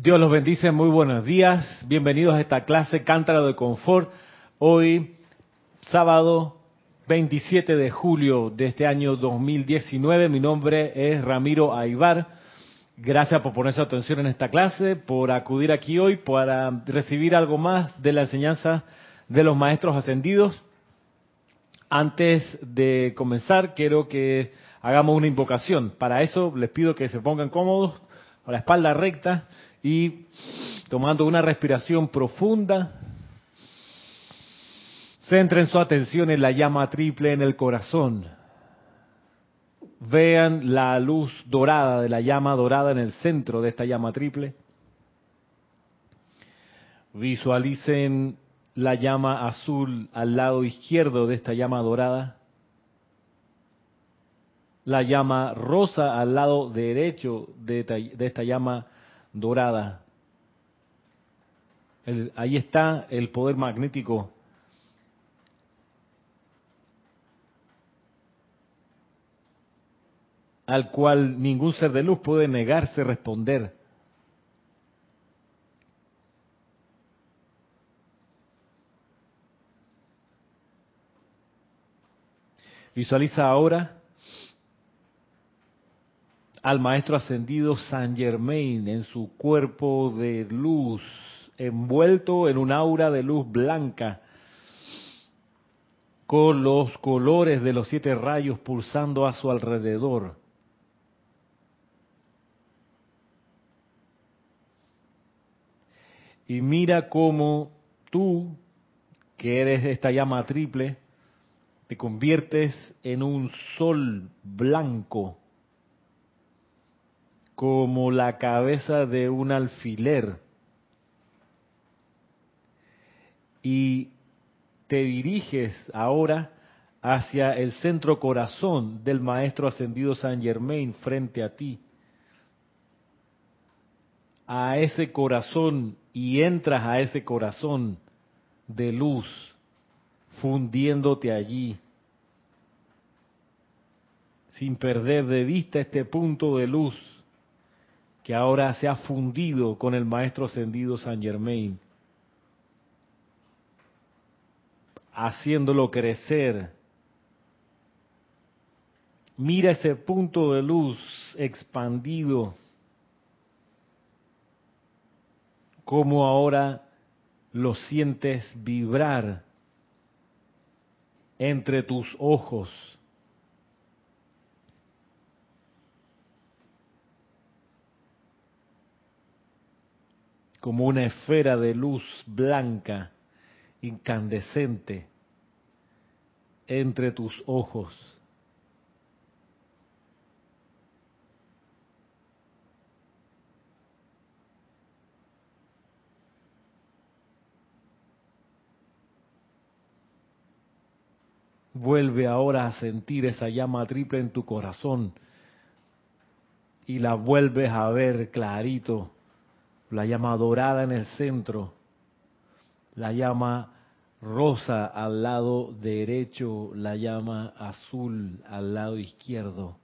Dios los bendice, muy buenos días. Bienvenidos a esta clase Cántaro de Confort. Hoy, sábado 27 de julio de este año 2019. Mi nombre es Ramiro Aybar. Gracias por poner su atención en esta clase, por acudir aquí hoy para recibir algo más de la enseñanza de los maestros ascendidos. Antes de comenzar, quiero que hagamos una invocación. Para eso les pido que se pongan cómodos, con la espalda recta y tomando una respiración profunda, centren su atención en la llama triple en el corazón. Vean la luz dorada de la llama dorada en el centro de esta llama triple. Visualicen la llama azul al lado izquierdo de esta llama dorada. La llama rosa al lado derecho de esta, llama dorada. ahí está el poder magnético. al cual ningún ser de luz puede negarse responder. Visualiza ahora al maestro ascendido San Germain en su cuerpo de luz, envuelto en un aura de luz blanca, con los colores de los siete rayos pulsando a su alrededor. Y mira cómo tú, que eres esta llama triple, te conviertes en un sol blanco como la cabeza de un alfiler y te diriges ahora hacia el centro corazón del Maestro Ascendido San Germain frente a ti. A ese corazón y entras a ese corazón de luz, fundiéndote allí, sin perder de vista este punto de luz que ahora se ha fundido con el Maestro Ascendido San Germain, haciéndolo crecer. Mira ese punto de luz expandido, como ahora lo sientes vibrar entre tus ojos como una esfera de luz blanca, incandescente, entre tus ojos. Vuelve ahora a sentir esa llama triple en tu corazón y la vuelves a ver clarito la llama dorada en el centro, la llama rosa al lado derecho, la llama azul al lado izquierdo.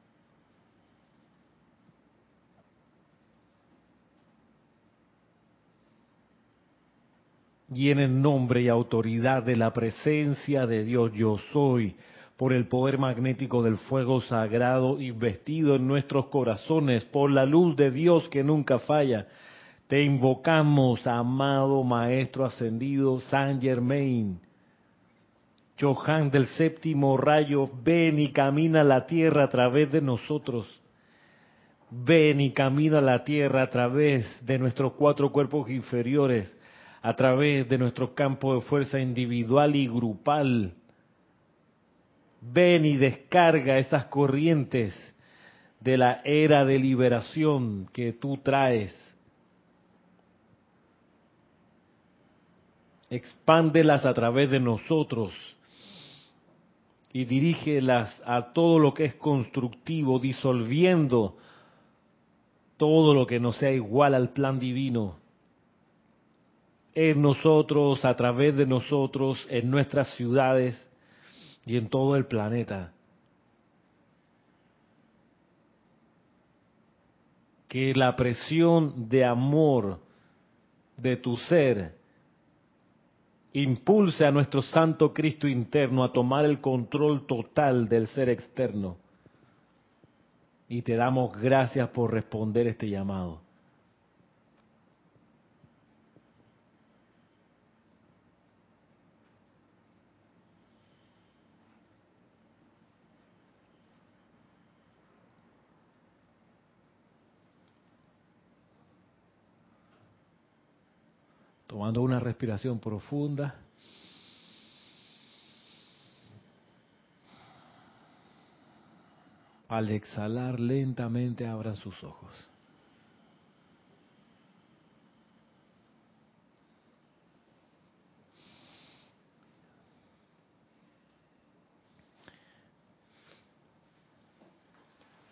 Y en el nombre y autoridad de la presencia de Dios yo soy, por el poder magnético del fuego sagrado investido en nuestros corazones, por la luz de Dios que nunca falla, te invocamos, amado Maestro Ascendido San Germain. Johan del séptimo rayo, ven y camina la tierra a través de nosotros. Ven y camina la tierra a través de nuestros cuatro cuerpos inferiores, a través de nuestro campo de fuerza individual y grupal. Ven y descarga esas corrientes de la era de liberación que tú traes expándelas a través de nosotros y dirígelas a todo lo que es constructivo, disolviendo todo lo que no sea igual al plan divino en nosotros, a través de nosotros, en nuestras ciudades y en todo el planeta. que la presión de amor de tu ser impulse a nuestro Santo Cristo interno a tomar el control total del ser externo. Y te damos gracias por responder este llamado. Tomando una respiración profunda. Al exhalar lentamente abran sus ojos.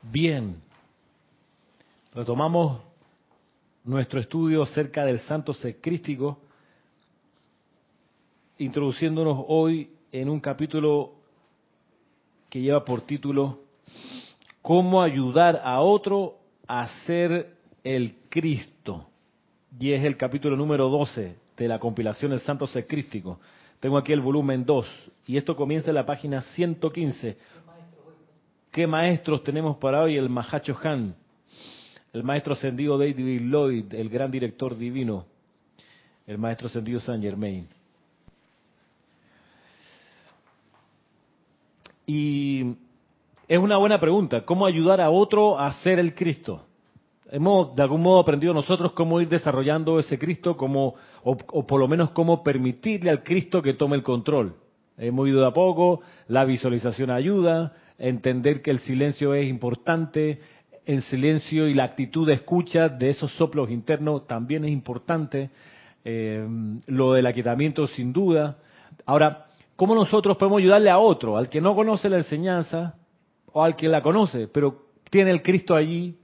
Bien, retomamos nuestro estudio acerca del santo secrístico, introduciéndonos hoy en un capítulo que lleva por título cómo ayudar a otro a ser el Cristo. Y es el capítulo número 12 de la compilación del Santo Secrístico. Tengo aquí el volumen 2 y esto comienza en la página 115. ¿Qué maestros tenemos para hoy? El Mahacho Han, el maestro ascendido David Lloyd, el gran director divino, el maestro ascendido Saint Germain. Y es una buena pregunta, ¿cómo ayudar a otro a ser el Cristo? Hemos de algún modo aprendido nosotros cómo ir desarrollando ese Cristo, cómo, o, o por lo menos cómo permitirle al Cristo que tome el control. Hemos ido de a poco, la visualización ayuda, entender que el silencio es importante, el silencio y la actitud de escucha de esos soplos internos también es importante. Eh, lo del aquietamiento sin duda. Ahora, ¿cómo nosotros podemos ayudarle a otro, al que no conoce la enseñanza o al que la conoce, pero tiene el Cristo allí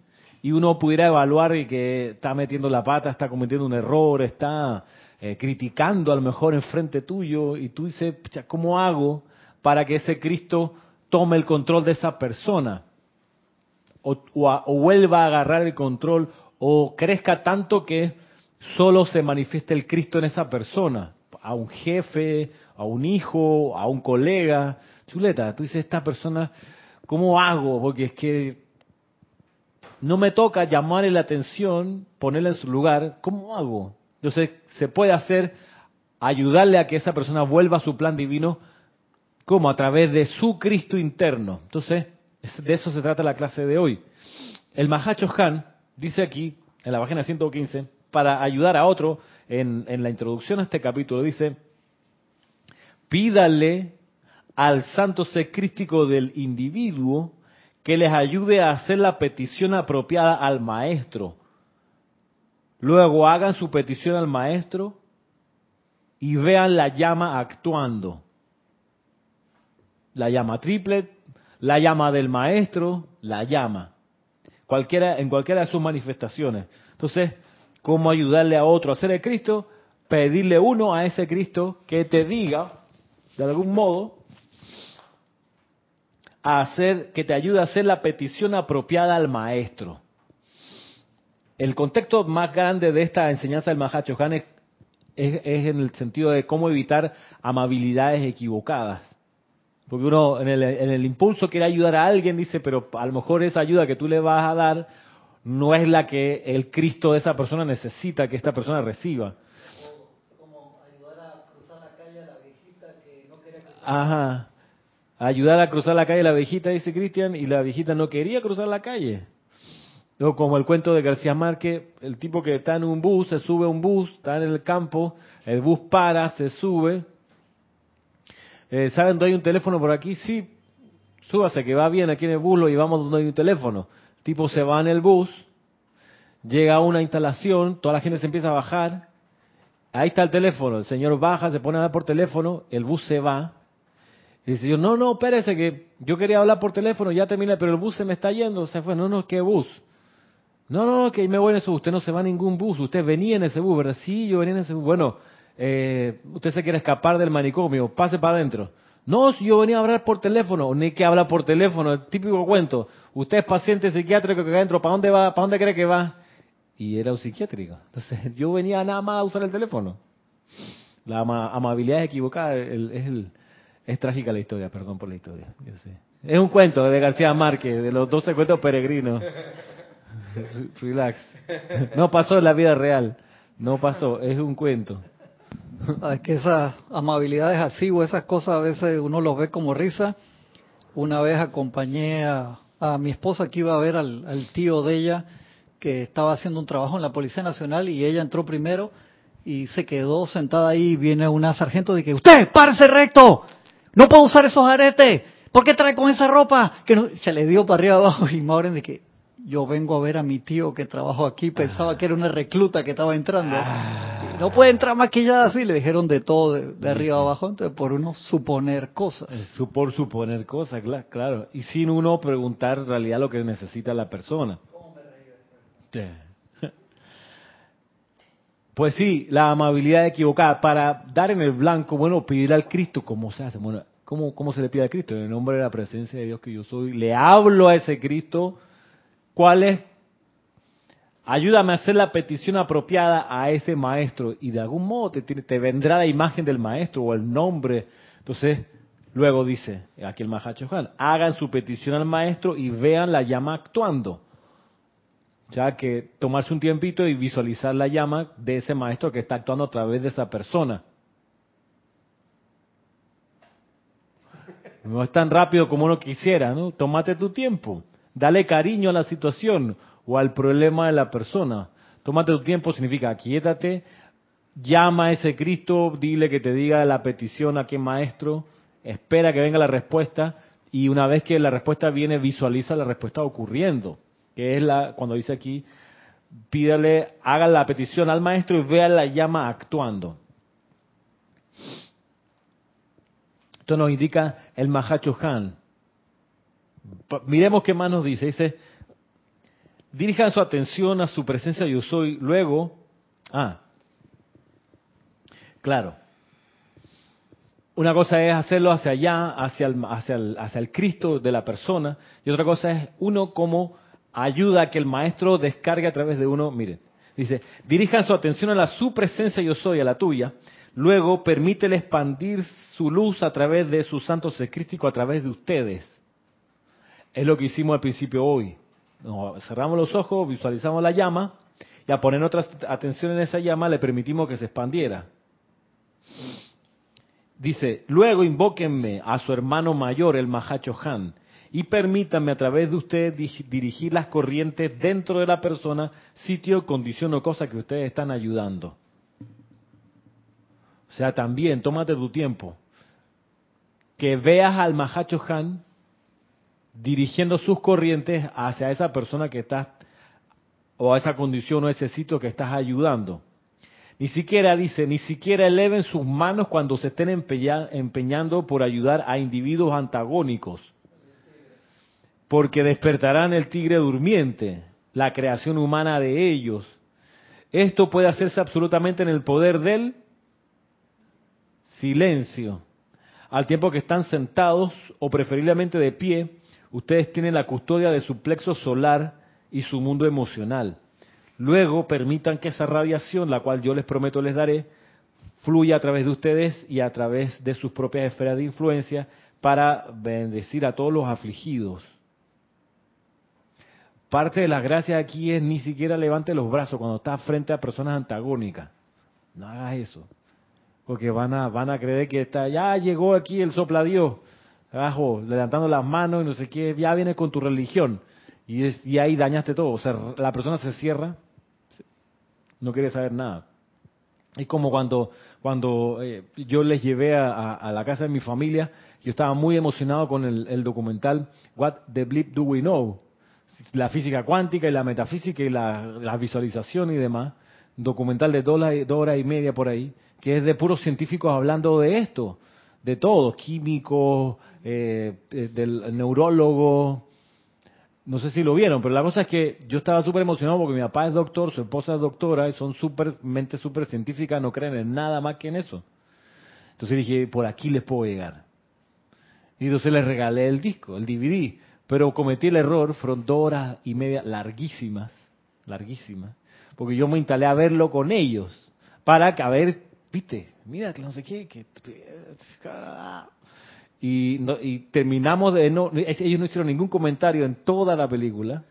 y uno pudiera evaluar y que está metiendo la pata, está cometiendo un error, está eh, criticando a lo mejor enfrente tuyo y tú dices, ¿cómo hago para que ese Cristo tome el control de esa persona? O, vuelva a agarrar el control o crezca tanto que solo se manifieste el Cristo en esa persona, a un jefe, a un hijo, a un colega. Chuleta, tú dices, esta persona, ¿cómo hago? Porque es que no me toca llamarle la atención, ponerla en su lugar, ¿cómo hago? Entonces, se puede hacer ayudarle a que esa persona vuelva a su plan divino, como a través de su Cristo interno. Entonces, de eso se trata la clase de hoy. El Mahacho Han dice aquí, en la página 115, para ayudar a otro, en, la introducción a este capítulo, dice, pídale al santo secrístico del individuo que les ayude a hacer la petición apropiada al maestro. Luego hagan su petición al maestro y vean la llama actuando. La llama triplet, la llama del maestro, la llama. Cualquiera, en cualquiera de sus manifestaciones. Entonces, ¿cómo ayudarle a otro a ser el Cristo? Pedirle uno a ese Cristo que te diga, de algún modo, a hacer, que te ayude a hacer la petición apropiada al maestro. El contexto más grande de esta enseñanza del Mahacho es, es en el sentido de cómo evitar amabilidades equivocadas. Porque uno en el, en el impulso quiere ayudar a alguien, dice, pero a lo mejor esa ayuda que tú le vas a dar no es la que el Cristo de esa persona necesita que esta persona reciba. Como ayudar a cruzar la calle a la viejita que no quería cruzar. Ajá. Ayudar a cruzar la calle a la viejita, dice Cristian, y la viejita no quería cruzar la calle. O como el cuento de García Márquez, el tipo que está en un bus, se sube a un bus, está en el campo, el bus para, se sube, eh, ¿saben dónde hay un teléfono por aquí? Sí, súbase que va bien aquí en el bus, lo llevamos donde hay un teléfono. El tipo se va en el bus, llega a una instalación, toda la gente se empieza a bajar, ahí está el teléfono, el señor baja, se pone a hablar por teléfono, el bus se va, y dice, no, no, espérese que yo quería hablar por teléfono, ya terminé, pero el bus se me está yendo, se fue, no, no, ¿qué bus? No, no, que me voy en ese bus, usted no se va a ningún bus, usted venía en ese bus, ¿verdad? Sí, yo venía en ese bus, bueno, eh, usted se quiere escapar del manicomio, pase para adentro. No, si yo venía a hablar por teléfono, ni que habla por teléfono, el típico cuento. Usted es paciente psiquiátrico que adentro, ¿para dónde va? ¿Para dónde cree que va? Y era un psiquiátrico. Entonces yo venía nada más a usar el teléfono. La amabilidad es equivocada, es, es trágica la historia, perdón por la historia. Yo sé. Es un cuento de García Márquez, de los 12 cuentos peregrinos. Relax. No pasó en la vida real. No pasó, es un cuento. Ah, es que esas amabilidades así o esas cosas a veces uno los ve como risa. Una vez acompañé a, mi esposa que iba a ver al, tío de ella que estaba haciendo un trabajo en la Policía Nacional y ella entró primero y se quedó sentada ahí. Viene una sargento y que usted, párese recto, no puedo usar esos aretes. ¿Por qué trae con esa ropa? Que se le dio para arriba abajo y Mauren de que yo vengo a ver a mi tío que trabajo aquí, pensaba que era una recluta que estaba entrando. No puede entrar maquillada así, le dijeron de todo, de, arriba a abajo, entonces por uno suponer cosas. Por suponer cosas, claro. Y sin uno preguntar en realidad lo que necesita la persona. Pues sí, la amabilidad equivocada. Para dar en el blanco, bueno, pedir al Cristo, ¿cómo se hace? Bueno, ¿cómo, ¿cómo se le pide al Cristo? En el nombre de la presencia de Dios que yo soy, le hablo a ese Cristo ¿Cuál es? Ayúdame a hacer la petición apropiada a ese maestro y de algún modo te, te vendrá la imagen del maestro o el nombre. Entonces, luego dice aquí el Mahacho hagan su petición al maestro y vean la llama actuando. Ya que tomarse un tiempito y visualizar la llama de ese maestro que está actuando a través de esa persona. No es tan rápido como uno quisiera, ¿no? Tómate tu tiempo. Dale cariño a la situación o al problema de la persona. Tómate tu tiempo significa quiétate, llama a ese Cristo, dile que te diga la petición a qué maestro, espera que venga la respuesta y una vez que la respuesta viene visualiza la respuesta ocurriendo, que es la cuando dice aquí pídale, haga la petición al maestro y vea la llama actuando. Esto nos indica el Mahacho Han miremos qué más nos dice. Dice, dirijan su atención a su presencia yo soy. Luego, ah, claro. Una cosa es hacerlo hacia allá, hacia el, hacia hacia el Cristo de la persona, y otra cosa es uno como ayuda a que el maestro descargue a través de uno. Miren, dice, dirijan su atención a la su presencia yo soy, a la tuya. Luego permítele expandir su luz a través de su santo secrístico, a través de ustedes. Es lo que hicimos al principio hoy. Cerramos los ojos, visualizamos la llama y a poner otra atención en esa llama le permitimos que se expandiera. Dice, luego invóquenme a su hermano mayor, el Mahacho Han, y permítanme a través de usted dirigir las corrientes dentro de la persona, sitio, condición o cosa que ustedes están ayudando. O sea, también, tómate tu tiempo. Que veas al Mahacho Han dirigiendo sus corrientes hacia esa persona que estás, o a esa condición o ese sitio que estás ayudando. Ni siquiera dice, ni siquiera eleven sus manos cuando se estén empeñando por ayudar a individuos antagónicos, porque despertarán el tigre durmiente, la creación humana de ellos. Esto puede hacerse absolutamente en el poder del silencio, al tiempo que están sentados o preferiblemente de pie, ustedes tienen la custodia de su plexo solar y su mundo emocional. Luego permitan que esa radiación, la cual yo les prometo les daré, fluya a través de ustedes y a través de sus propias esferas de influencia para bendecir a todos los afligidos. Parte de las gracias aquí es ni siquiera levante los brazos cuando está frente a personas antagónicas. No hagas eso. Porque van a, van a creer que está, ya llegó aquí el sopla Dios abajo, levantando las manos y no sé qué, ya viene con tu religión. Y, y ahí dañaste todo. O sea, la persona se cierra, no quiere saber nada. Es como cuando, cuando eh, yo les llevé a, la casa de mi familia, yo estaba muy emocionado con el, documental What the Bleep Do We Know? La física cuántica y la metafísica y la, visualización y demás. documental de dos, dos horas y media por ahí, que es de puros científicos hablando de esto de todo, químico, eh, eh, del neurólogo. No sé si lo vieron, pero la cosa es que yo estaba súper emocionado porque mi papá es doctor, su esposa es doctora, y son súper, mente súper científica, no creen en nada más que en eso. Entonces dije, por aquí les puedo llegar. Y entonces les regalé el disco, el DVD. Pero cometí el error, fueron dos horas y media larguísimas, larguísimas, porque yo me instalé a verlo con ellos, para que, a ver, viste, mira que no sé qué, que... Y, y terminamos de... No, ellos no hicieron ningún comentario en toda la película.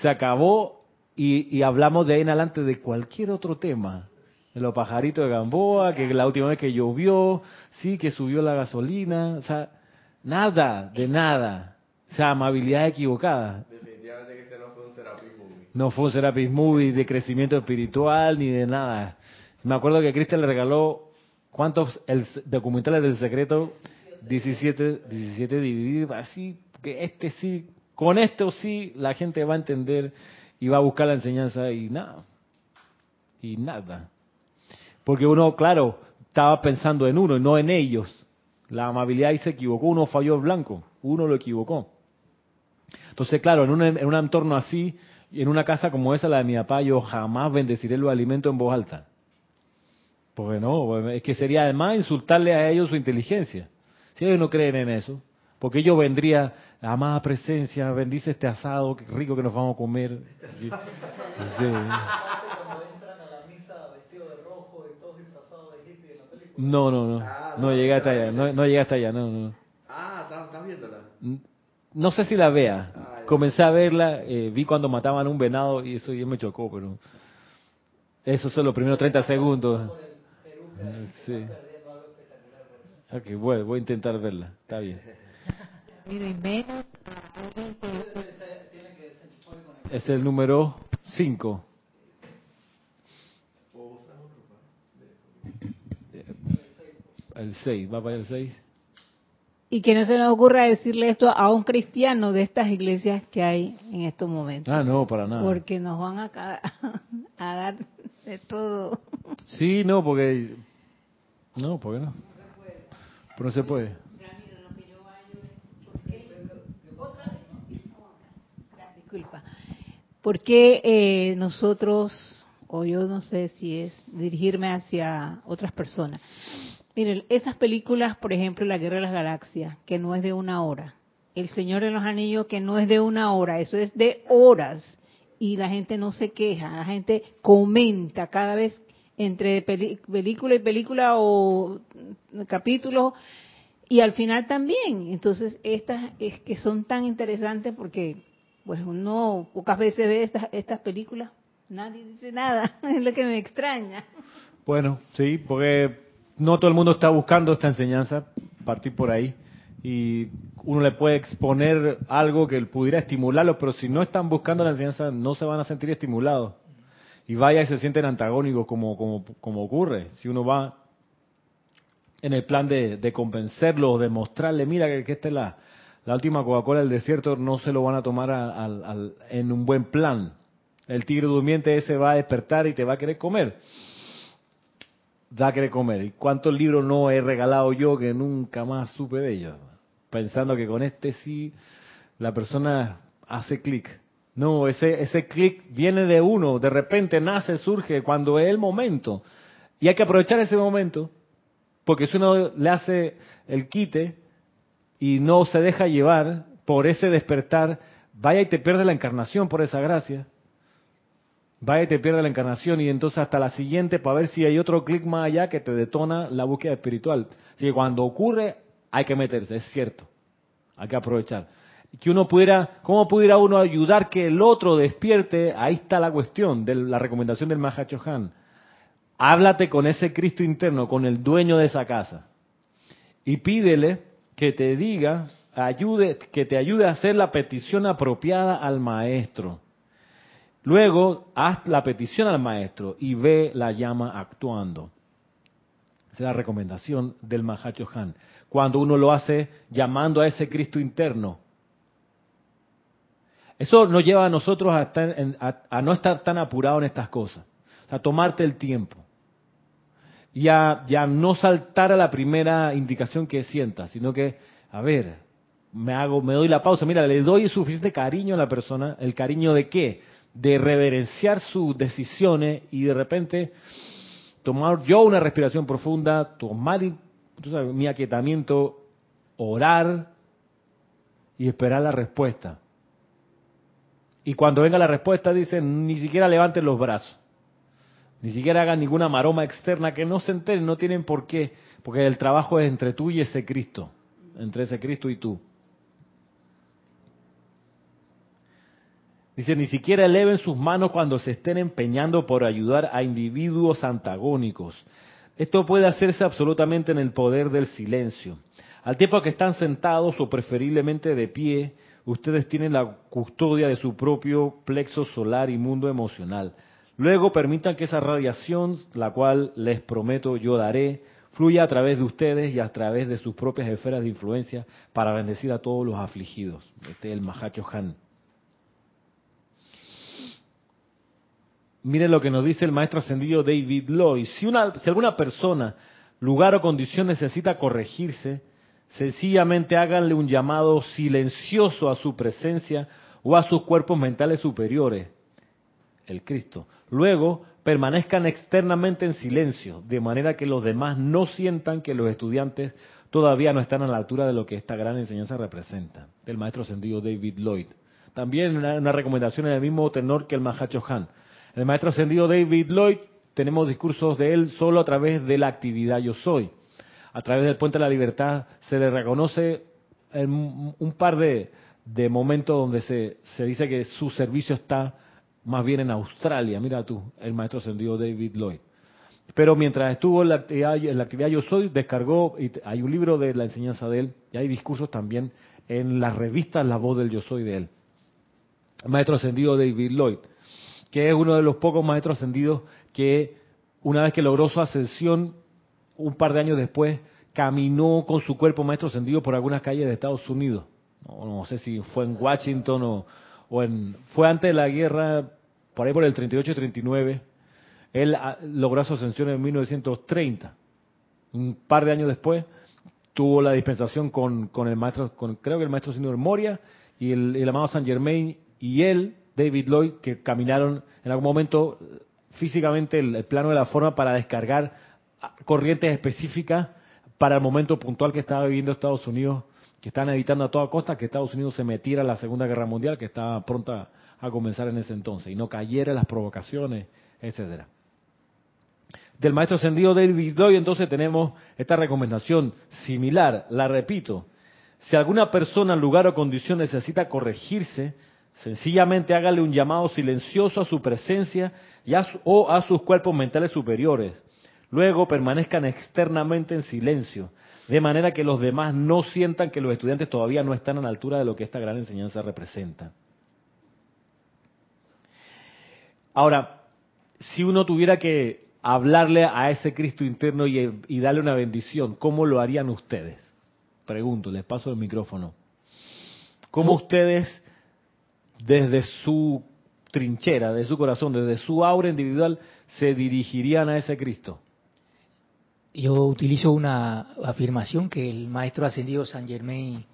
Se acabó y, y hablamos de ahí en adelante de cualquier otro tema de los pajaritos de Gamboa, que la última vez que llovió, sí, que subió la gasolina, o sea, nada, de nada. O sea, amabilidad equivocada. Definitivamente que ese no fue un Serapis Movie. No fue un Serapis Movie de crecimiento espiritual ni de nada. Me acuerdo que Cristian le regaló, ¿cuántos el, documentales del secreto? 17, 17 divididos, así, que este sí, con esto sí la gente va a entender y va a buscar la enseñanza y nada. Y nada. Porque uno, claro, estaba pensando en uno y no en ellos. La amabilidad ahí se equivocó, uno falló el blanco, uno lo equivocó. Entonces, claro, en un, en un entorno así, en una casa como esa, la de mi papá, yo jamás bendeciré los alimentos en voz alta. Porque no, es que sería además insultarle a ellos su inteligencia. Si ellos no creen en eso, porque yo vendría, amada presencia, bendice este asado, qué rico que nos vamos a comer. Sí. Sí. No, no, no. Ah, no no, llegué hasta allá. no. No, llegué hasta allá, no, no. Ah, ¿estás, viéndola? No sé si la vea. Ah. Comencé a verla, eh, vi cuando mataban un venado y eso ya me chocó, pero esos son los primeros 30 segundos. Sí. Ok, bueno, voy a intentar verla. Está bien. Es el número 5. El 6, ¿va para el 6? y que no se nos ocurra decirle esto a un cristiano de estas iglesias que hay en estos momentos. Ah, no, para nada. Porque nos van a, a dar de todo. Sí, no, porque... No, ¿por qué no? Pero no se puede. Disculpa. ¿Por qué eh, nosotros, o yo no sé si es dirigirme hacia otras personas? Miren, esas películas, por ejemplo, La Guerra de las Galaxias, que no es de una hora. El Señor de los Anillos, que no es de una hora, eso es de horas. Y la gente no se queja, la gente comenta cada vez entre película y película o mm, capítulo y al final también. Entonces, estas es que son tan interesantes porque pues uno pocas veces ve estas estas películas, nadie dice nada, es lo que me extraña. Bueno, sí, porque no todo el mundo está buscando esta enseñanza, partir por ahí, y uno le puede exponer algo que pudiera estimularlos, pero si no están buscando la enseñanza, no se van a sentir estimulados. Y vaya y se sienten antagónicos como, como, como ocurre. Si uno va en el plan de, de convencerlo o de mostrarle, mira que, que esta es la, la última Coca-Cola del desierto, no se lo van a tomar a- en un buen plan. El tigre durmiente ese va a despertar y te va a querer comer da a querer comer. ¿Y cuántos libros no he regalado yo que nunca más supe de ellos? Pensando que con este sí la persona hace clic. No, ese, ese clic viene de uno, de repente nace, surge cuando es el momento. Y hay que aprovechar ese momento, porque si uno le hace el quite y no se deja llevar por ese despertar, vaya y te pierde la encarnación por esa gracia vaya y te pierde la encarnación y entonces hasta la siguiente para ver si hay otro clic más allá que te detona la búsqueda espiritual. Así que cuando ocurre hay que meterse, es cierto, hay que aprovechar. Que uno pudiera, ¿cómo pudiera uno ayudar que el otro despierte? Ahí está la cuestión de la recomendación del Mahacho Han. Háblate con ese Cristo interno, con el dueño de esa casa y pídele que te diga, ayude, que te ayude a hacer la petición apropiada al maestro. Luego, haz la petición al maestro y ve la llama actuando. Esa es la recomendación del Mahacho Han. Cuando uno lo hace llamando a ese Cristo interno. Eso nos lleva a nosotros a, estar en- a- no estar tan apurado en estas cosas. A tomarte el tiempo. Y a, no saltar a la primera indicación que sientas, sino que, a ver, me hago, me doy la pausa. Mira, le doy suficiente cariño a la persona. ¿El cariño de qué? De reverenciar sus decisiones y de repente tomar yo una respiración profunda, tomar sabes, mi aquietamiento orar y esperar la respuesta. Y cuando venga la respuesta dicen, ni siquiera levanten los brazos, ni siquiera hagan ninguna maroma externa, que no se enteren, no tienen por qué, porque el trabajo es entre tú y ese Cristo, entre ese Cristo y tú. Dice, ni siquiera eleven sus manos cuando se estén empeñando por ayudar a individuos antagónicos. Esto puede hacerse absolutamente en el poder del silencio. Al tiempo que están sentados o preferiblemente de pie, ustedes tienen la custodia de su propio plexo solar y mundo emocional. Luego permitan que esa radiación, la cual les prometo yo daré, fluya a través de ustedes y a través de sus propias esferas de influencia para bendecir a todos los afligidos. Este es el Mahacho Han. Miren lo que nos dice el maestro ascendido David Lloyd. Si, una, si alguna persona, lugar o condición necesita corregirse, sencillamente háganle un llamado silencioso a su presencia o a sus cuerpos mentales superiores, el Cristo. Luego, permanezcan externamente en silencio, de manera que los demás no sientan que los estudiantes todavía no están a la altura de lo que esta gran enseñanza representa, del maestro ascendido David Lloyd. También una, recomendación en el mismo tenor que el Mahacho Han el maestro ascendido David Lloyd, tenemos discursos de él solo a través de la actividad yo soy. A través del puente de la libertad se le reconoce un par de, momentos donde se, dice que su servicio está más bien en Australia. Mira tú, el maestro ascendido David Lloyd. Pero mientras estuvo en la actividad, en la actividad Yo Soy, descargó, y hay un libro de la enseñanza de él, y hay discursos también en las revistas La Voz del Yo Soy de él. Maestro ascendido David Lloyd que es uno de los pocos maestros ascendidos que una vez que logró su ascensión, un par de años después, caminó con su cuerpo maestro ascendido por algunas calles de Estados Unidos. No, sé si fue en Washington o, o, en... Fue antes de la guerra, por ahí por el 38-39. Él ah, logró su ascensión en 1930. Un par de años después tuvo la dispensación con, con el maestro, con, creo que el maestro señor Moria y el, el amado San Germain y él David Lloyd, que caminaron en algún momento físicamente el, plano de la forma para descargar corrientes específicas para el momento puntual que estaba viviendo Estados Unidos, que están evitando a toda costa que Estados Unidos se metiera en la Segunda Guerra Mundial, que estaba pronta a comenzar en ese entonces, y no cayera en las provocaciones, etcétera. Del maestro ascendido David Lloyd, entonces tenemos esta recomendación similar, la repito. Si alguna persona, lugar o condición necesita corregirse, Sencillamente hágale un llamado silencioso a su presencia y o a sus cuerpos mentales superiores. Luego permanezcan externamente en silencio, de manera que los demás no sientan que los estudiantes todavía no están a la altura de lo que esta gran enseñanza representa. Ahora, si uno tuviera que hablarle a ese Cristo interno y, y darle una bendición, ¿cómo lo harían ustedes? Pregunto, les paso el micrófono. ¿Cómo ustedes desde su trinchera, de su corazón, desde su aura individual, se dirigirían a ese Cristo? Yo utilizo una afirmación que el maestro ascendido San Germain,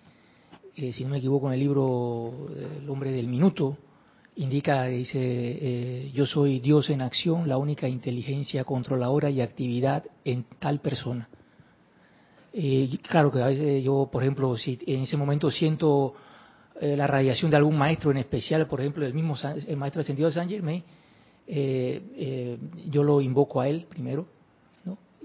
eh, si no me equivoco, en el libro El hombre del minuto, indica, dice, eh, yo soy Dios en acción, la única inteligencia controladora y actividad en tal persona. Eh, claro que a veces yo, por ejemplo, si en ese momento siento eh, la radiación de algún maestro en especial, por ejemplo, el mismo el maestro ascendido San Germain, eh, eh, yo lo invoco a él primero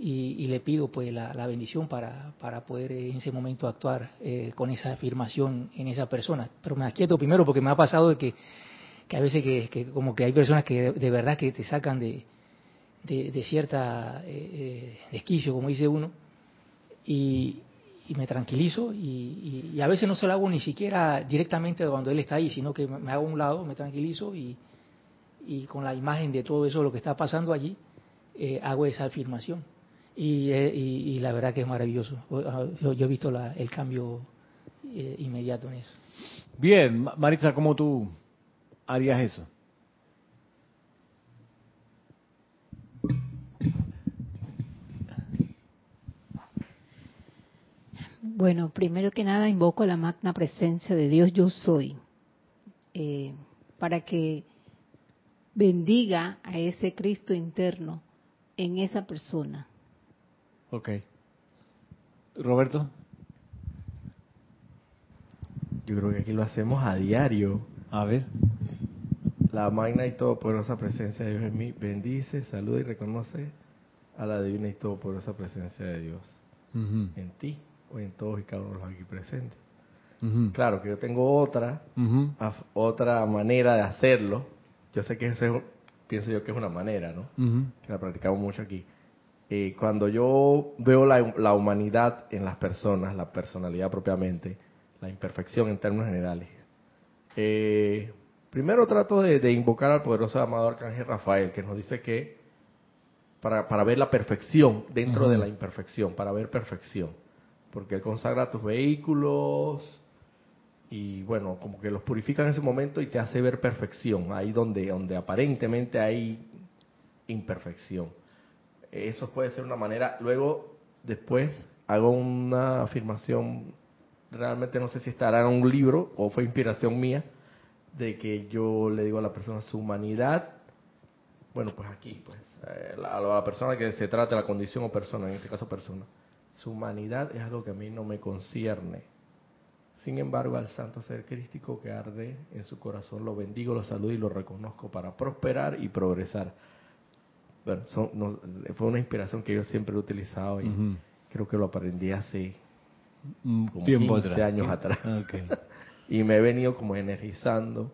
¿no? y, le pido pues la, bendición para, para, poder en ese momento actuar con esa afirmación en esa persona. Pero me aquieto primero porque me ha pasado de que, que a veces que, como que hay personas que de, verdad que te sacan de, de, cierta desquicio, como dice uno, y, y me tranquilizo y, a veces no se lo hago ni siquiera directamente cuando él está ahí, sino que me hago a un lado, me tranquilizo y, con la imagen de todo eso, lo que está pasando allí, eh, hago esa afirmación. Eh, y, la verdad que es maravilloso. Yo, he visto el cambio eh, inmediato en eso. Bien, Maritza, ¿cómo tú harías eso? Bueno, primero que nada invoco a la magna presencia de Dios yo soy, eh, para que bendiga a ese Cristo interno en esa persona. Ok. Roberto. Yo creo que aquí lo hacemos a diario. A ver. La magna y todopoderosa presencia de Dios en mí bendice, saluda y reconoce a la divina y todopoderosa presencia de Dios en ti o en todos y cada uno de los aquí presentes. Claro que yo tengo otra, otra manera de hacerlo. Yo sé que ese es, pienso yo que es una manera, ¿no? Que la practicamos mucho aquí. Eh, cuando yo veo la, la humanidad en las personas, la personalidad propiamente, la imperfección en términos generales, eh, primero trato de, de invocar al poderoso amado Arcángel Rafael, que nos dice que para, para ver la perfección dentro de la imperfección, para ver perfección, porque él consagra tus vehículos y bueno, como que los purifica en ese momento y te hace ver perfección, ahí donde, donde aparentemente hay imperfección. Eso puede ser una manera. Luego, después, hago una afirmación, realmente no sé si estará en un libro o fue inspiración mía, de que yo le digo a la persona su humanidad, bueno, pues aquí, pues, eh, a la persona que se trata, la condición o persona, en este caso persona, su humanidad es algo que a mí no me concierne. Sin embargo, al santo ser crístico que arde en su corazón, lo bendigo, lo saludo y lo reconozco para prosperar y progresar. Bueno, son- no- fue una inspiración que yo siempre he utilizado y creo que lo aprendí hace como tiempo 15 atrás. años atrás. Ok. y me he venido como energizando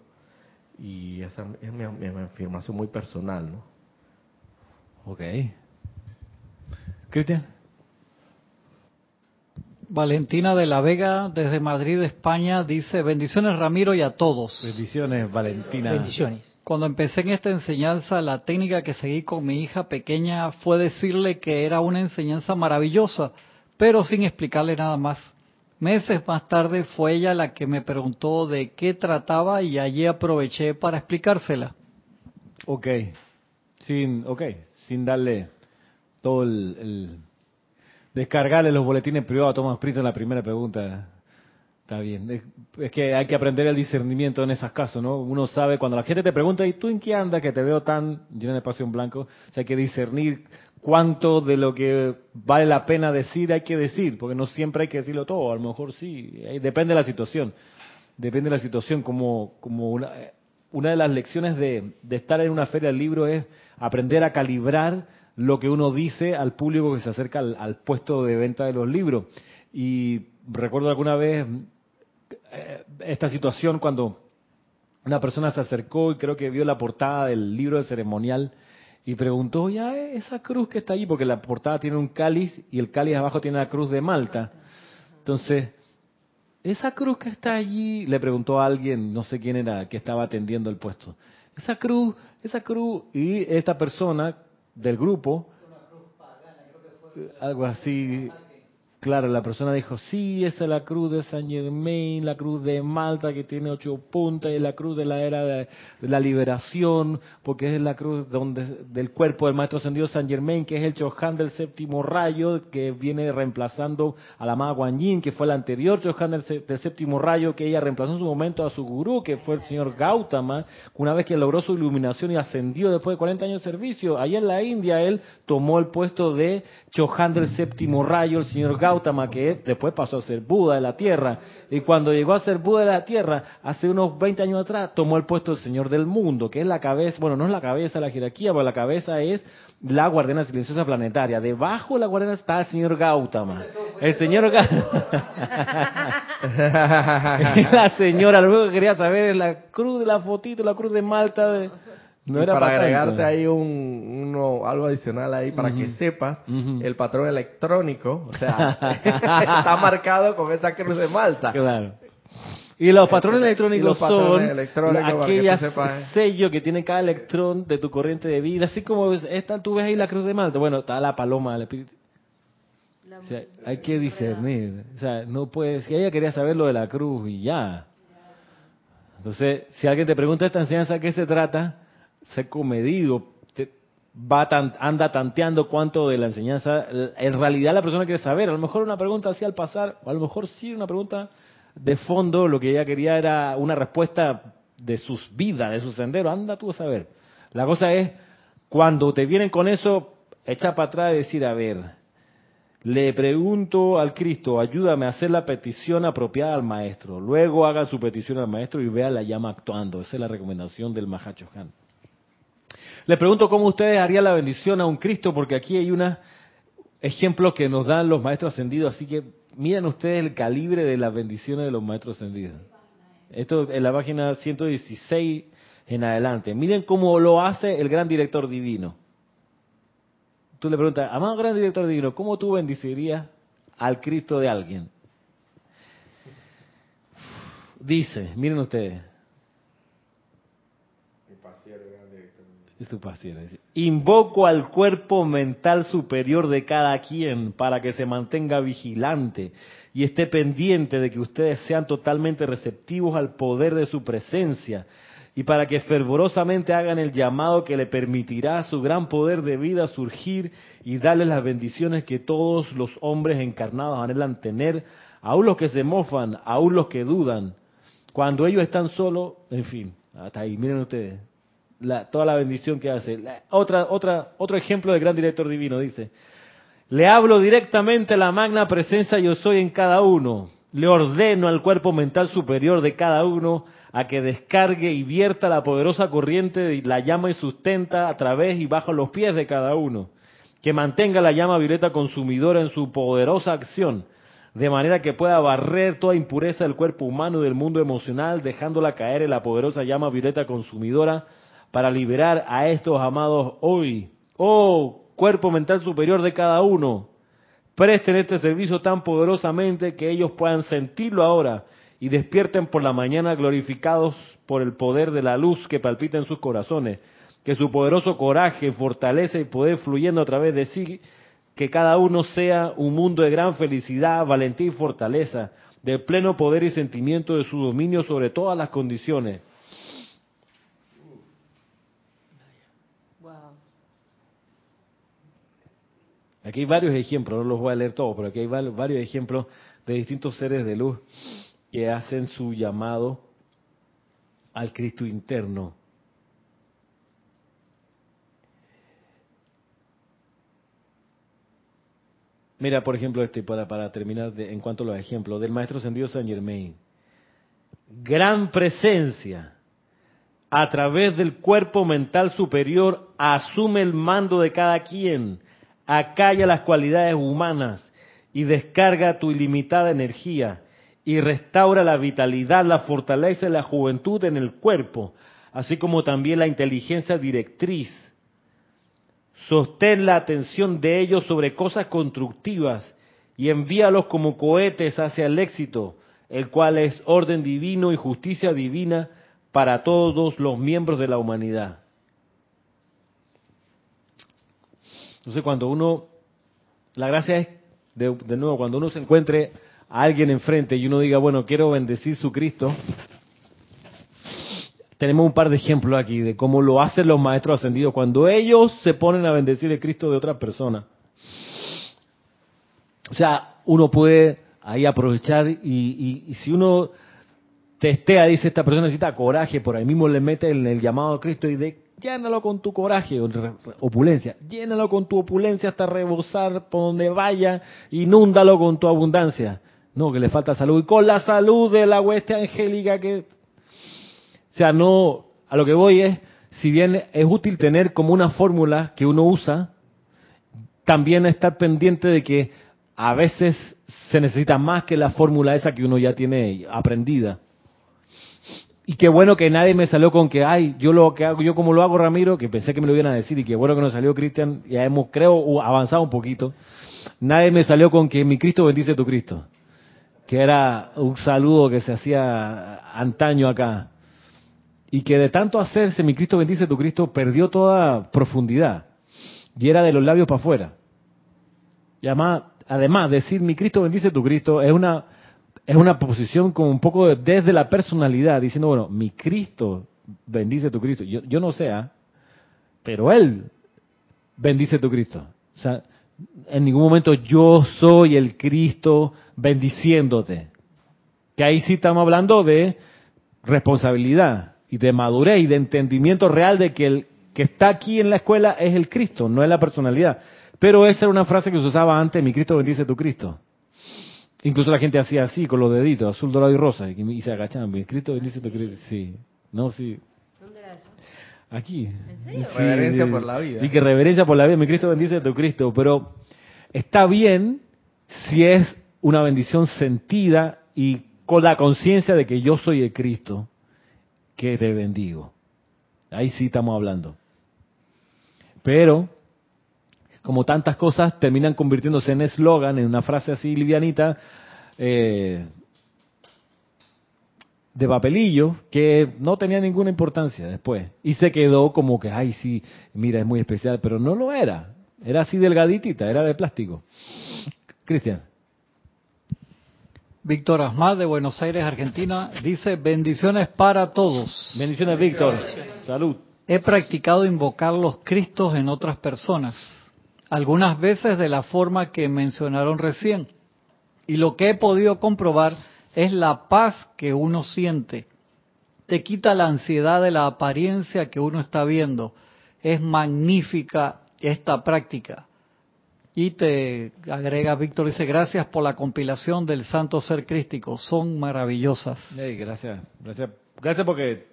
y esa es mi, mi- mi afirmación muy personal, ¿no? Ok. Cristian. Valentina de la Vega, desde Madrid, España, dice, bendiciones Ramiro y a todos. Bendiciones, Valentina. Bendiciones. Cuando empecé en esta enseñanza, la técnica que seguí con mi hija pequeña fue decirle que era una enseñanza maravillosa, pero sin explicarle nada más. Meses más tarde fue ella la que me preguntó de qué trataba y allí aproveché para explicársela. Ok. Sin, ok. Sin darle todo el, descargarle los boletines privados a Tomás Prisa en la primera pregunta. Está bien. Es, que hay que aprender el discernimiento en esos casos, ¿no? Uno sabe cuando la gente te pregunta, ¿y tú en qué andas? Que te veo tan lleno de espacio en blanco. O sea, hay que discernir cuánto de lo que vale la pena decir hay que decir, porque no siempre hay que decirlo todo. A lo mejor sí. Depende de la situación. Depende de la situación. Como, como una, una de las lecciones de, de estar en una feria del libro es aprender a calibrar lo que uno dice al público que se acerca al, al puesto de venta de los libros. Y recuerdo alguna vez esta situación cuando una persona se acercó y creo que vio la portada del libro de ceremonial y preguntó, ya esa cruz que está ahí, porque la portada tiene un cáliz y el cáliz abajo tiene la cruz de Malta. Entonces, esa cruz que está allí, le preguntó a alguien, no sé quién era, que estaba atendiendo el puesto. Esa cruz, esa cruz, y esta persona del grupo, algo así, claro, la persona dijo, sí, esa es la cruz de San Germain, la cruz de Malta que tiene ocho puntas, y la cruz de la era de, la liberación, porque es la cruz donde del cuerpo del Maestro Ascendido San Germain, que es el Chohan del séptimo rayo, que viene reemplazando a la amada Guan Yin, que fue el anterior Chohan del séptimo rayo, que ella reemplazó en su momento a su gurú, que fue el señor Gautama, una vez que logró su iluminación y ascendió después de 40 años de servicio. Allá en la India él tomó el puesto de Chohan del séptimo rayo, el señor Gautama, que después pasó a ser Buda de la Tierra. Y cuando llegó a ser Buda de la Tierra, hace unos 20 años atrás, tomó el puesto del Señor del Mundo, que es la cabeza, bueno, no es la cabeza de la jerarquía, pero la cabeza es la guardiana silenciosa planetaria. Debajo de la guardiana está el señor Gautama. El señor Gautama. la señora, lo único que quería saber es la cruz de la fotito, la cruz de Malta. de- No Y era para agregarte ahí un, uno, algo adicional ahí para que sepas, el patrón electrónico, o sea, está marcado con esa cruz de Malta. Claro. Y los patrones electrónicos los patrones son electrónicos, para que aquellas sepas. sellos que tiene cada electrón de tu corriente de vida. Así como es- esta, tú ves ahí la cruz de Malta. Bueno, está la paloma del espíritu. O sea, hay que discernir. O sea, no puedes. Si ella quería saber lo de la cruz y ya. Entonces, si alguien te pregunta esta enseñanza, ¿a qué se trata? Sé comedido. Anda tanteando cuánto de la enseñanza. En realidad, la persona quiere saber. A lo mejor una pregunta así al pasar, o a lo mejor sí una pregunta de fondo. Lo que ella quería era una respuesta de sus vidas, de su sendero. Anda tú a saber. La cosa es, cuando te vienen con eso, echa para atrás y decir, a ver, Le pregunto al Cristo, ayúdame a hacer la petición apropiada al maestro. Luego haga su petición al maestro y vea la llama actuando. Esa es la recomendación del Mahacho Han. Le pregunto cómo ustedes harían la bendición a un Cristo, porque aquí hay unos ejemplos que nos dan los maestros ascendidos. Así que miren ustedes el calibre de las bendiciones de los maestros ascendidos. Esto en la página 116 en adelante. Miren cómo lo hace el gran director divino tú le preguntas, amado gran director divino, ¿cómo tú bendecirías al Cristo de alguien? Dice, miren ustedes. Invoco al cuerpo mental superior de cada quien para que se mantenga vigilante y esté pendiente de que ustedes sean totalmente receptivos al poder de su presencia y para que fervorosamente hagan el llamado que le permitirá su gran poder de vida surgir y darles las bendiciones que todos los hombres encarnados anhelan tener, aún los que se mofan, aún los que dudan. Cuando ellos están solos, en fin, hasta ahí, miren ustedes, toda la bendición que hace. otra, otra, otro ejemplo del gran director divino dice, le hablo directamente a la magna presencia yo soy en cada uno, le ordeno al cuerpo mental superior de cada uno a que descargue y vierta la poderosa corriente de la llama y sustenta a través y bajo los pies de cada uno, que mantenga la llama violeta consumidora en su poderosa acción, de manera que pueda barrer toda impureza del cuerpo humano y del mundo emocional, dejándola caer en la poderosa llama violeta consumidora para liberar a estos amados hoy. Oh, cuerpo mental superior de cada uno, presten este servicio tan poderosamente que ellos puedan sentirlo ahora y despierten por la mañana glorificados por el poder de la luz que palpita en sus corazones, que su poderoso coraje, fortaleza y poder fluyendo a través de sí, que cada uno sea un mundo de gran felicidad, valentía y fortaleza, de pleno poder y sentimiento de su dominio sobre todas las condiciones. Aquí hay varios ejemplos, no los voy a leer todos, pero aquí hay varios ejemplos de distintos seres de luz que hacen su llamado al Cristo interno. Mira, por ejemplo, este para, para terminar en cuanto a los ejemplos del maestro ascendido San Germain. Gran presencia a través del cuerpo mental superior asume el mando de cada quien, acalla las cualidades humanas y descarga tu ilimitada energía y restaura la vitalidad, la fortaleza y la juventud en el cuerpo, así como también la inteligencia directriz. Sostén la atención de ellos sobre cosas constructivas y envíalos como cohetes hacia el éxito, el cual es orden divino y justicia divina para todos los miembros de la humanidad. Entonces cuando uno, la gracia es, de, de nuevo, cuando uno se encuentre a alguien enfrente y uno diga, bueno, quiero bendecir su Cristo, tenemos un par de ejemplos aquí de cómo lo hacen los maestros ascendidos cuando ellos se ponen a bendecir el Cristo de otra persona. O sea, uno puede ahí aprovechar y, y, si uno testea, dice esta persona necesita coraje, por ahí mismo le mete en el llamado a Cristo y de llénalo con tu coraje, opulencia, llénalo con tu opulencia hasta rebosar por donde vaya, inúndalo con tu abundancia. No, que le falta salud. Y con la salud de la hueste angélica que... O sea, no, a lo que voy es, si bien es útil tener como una fórmula que uno usa, también estar pendiente de que a veces se necesita más que la fórmula esa que uno ya tiene aprendida. Y qué bueno que nadie me salió con que, ay, yo lo que hago, yo como lo hago Ramiro, que pensé que me lo iban a decir, y qué bueno que nos salió Cristian, ya hemos, creo, avanzado un poquito. Nadie me salió con que mi Cristo bendice tu Cristo que era un saludo que se hacía antaño acá, y que de tanto hacerse mi Cristo bendice tu Cristo perdió toda profundidad, y era de los labios para afuera. Y además, además, decir mi Cristo bendice tu Cristo es una, es una posición como un poco desde la personalidad, diciendo, bueno, mi Cristo bendice tu Cristo. Yo, yo no sé, ¿ah? pero Él bendice tu Cristo. O sea, en ningún momento yo soy el Cristo bendiciéndote. Que ahí sí estamos hablando de responsabilidad y de madurez y de entendimiento real de que el que está aquí en la escuela es el Cristo, no es la personalidad. Pero esa era una frase que se usaba antes, mi Cristo bendice tu Cristo. Incluso la gente hacía así, con los deditos, azul, dorado y rosa, y se agachaban, mi Cristo bendice tu Cristo. Sí, no, sí. ¿Dónde era eso? Aquí. ¿En serio? Sí, Reverencia por la vida. Y que reverencia por la vida, mi Cristo bendice tu Cristo. Pero está bien si es una bendición sentida y con la conciencia de que yo soy el Cristo que te bendigo. Ahí sí estamos hablando. Pero, como tantas cosas terminan convirtiéndose en eslogan, en una frase así livianita, eh, de papelillo, que no tenía ninguna importancia después. Y se quedó como que, ay, sí, mira, es muy especial, pero no lo era. Era así delgaditita, era de plástico. Cristian. Víctor Asmad de Buenos Aires, Argentina, dice bendiciones para todos. Bendiciones, Víctor. Salud. He practicado invocar los Cristos en otras personas, algunas veces de la forma que mencionaron recién. Y lo que he podido comprobar es la paz que uno siente. Te quita la ansiedad de la apariencia que uno está viendo. Es magnífica esta práctica. Y te agrega Víctor, dice, gracias por la compilación del Santo Ser Crístico. Son maravillosas. Ey, gracias, gracias, gracias porque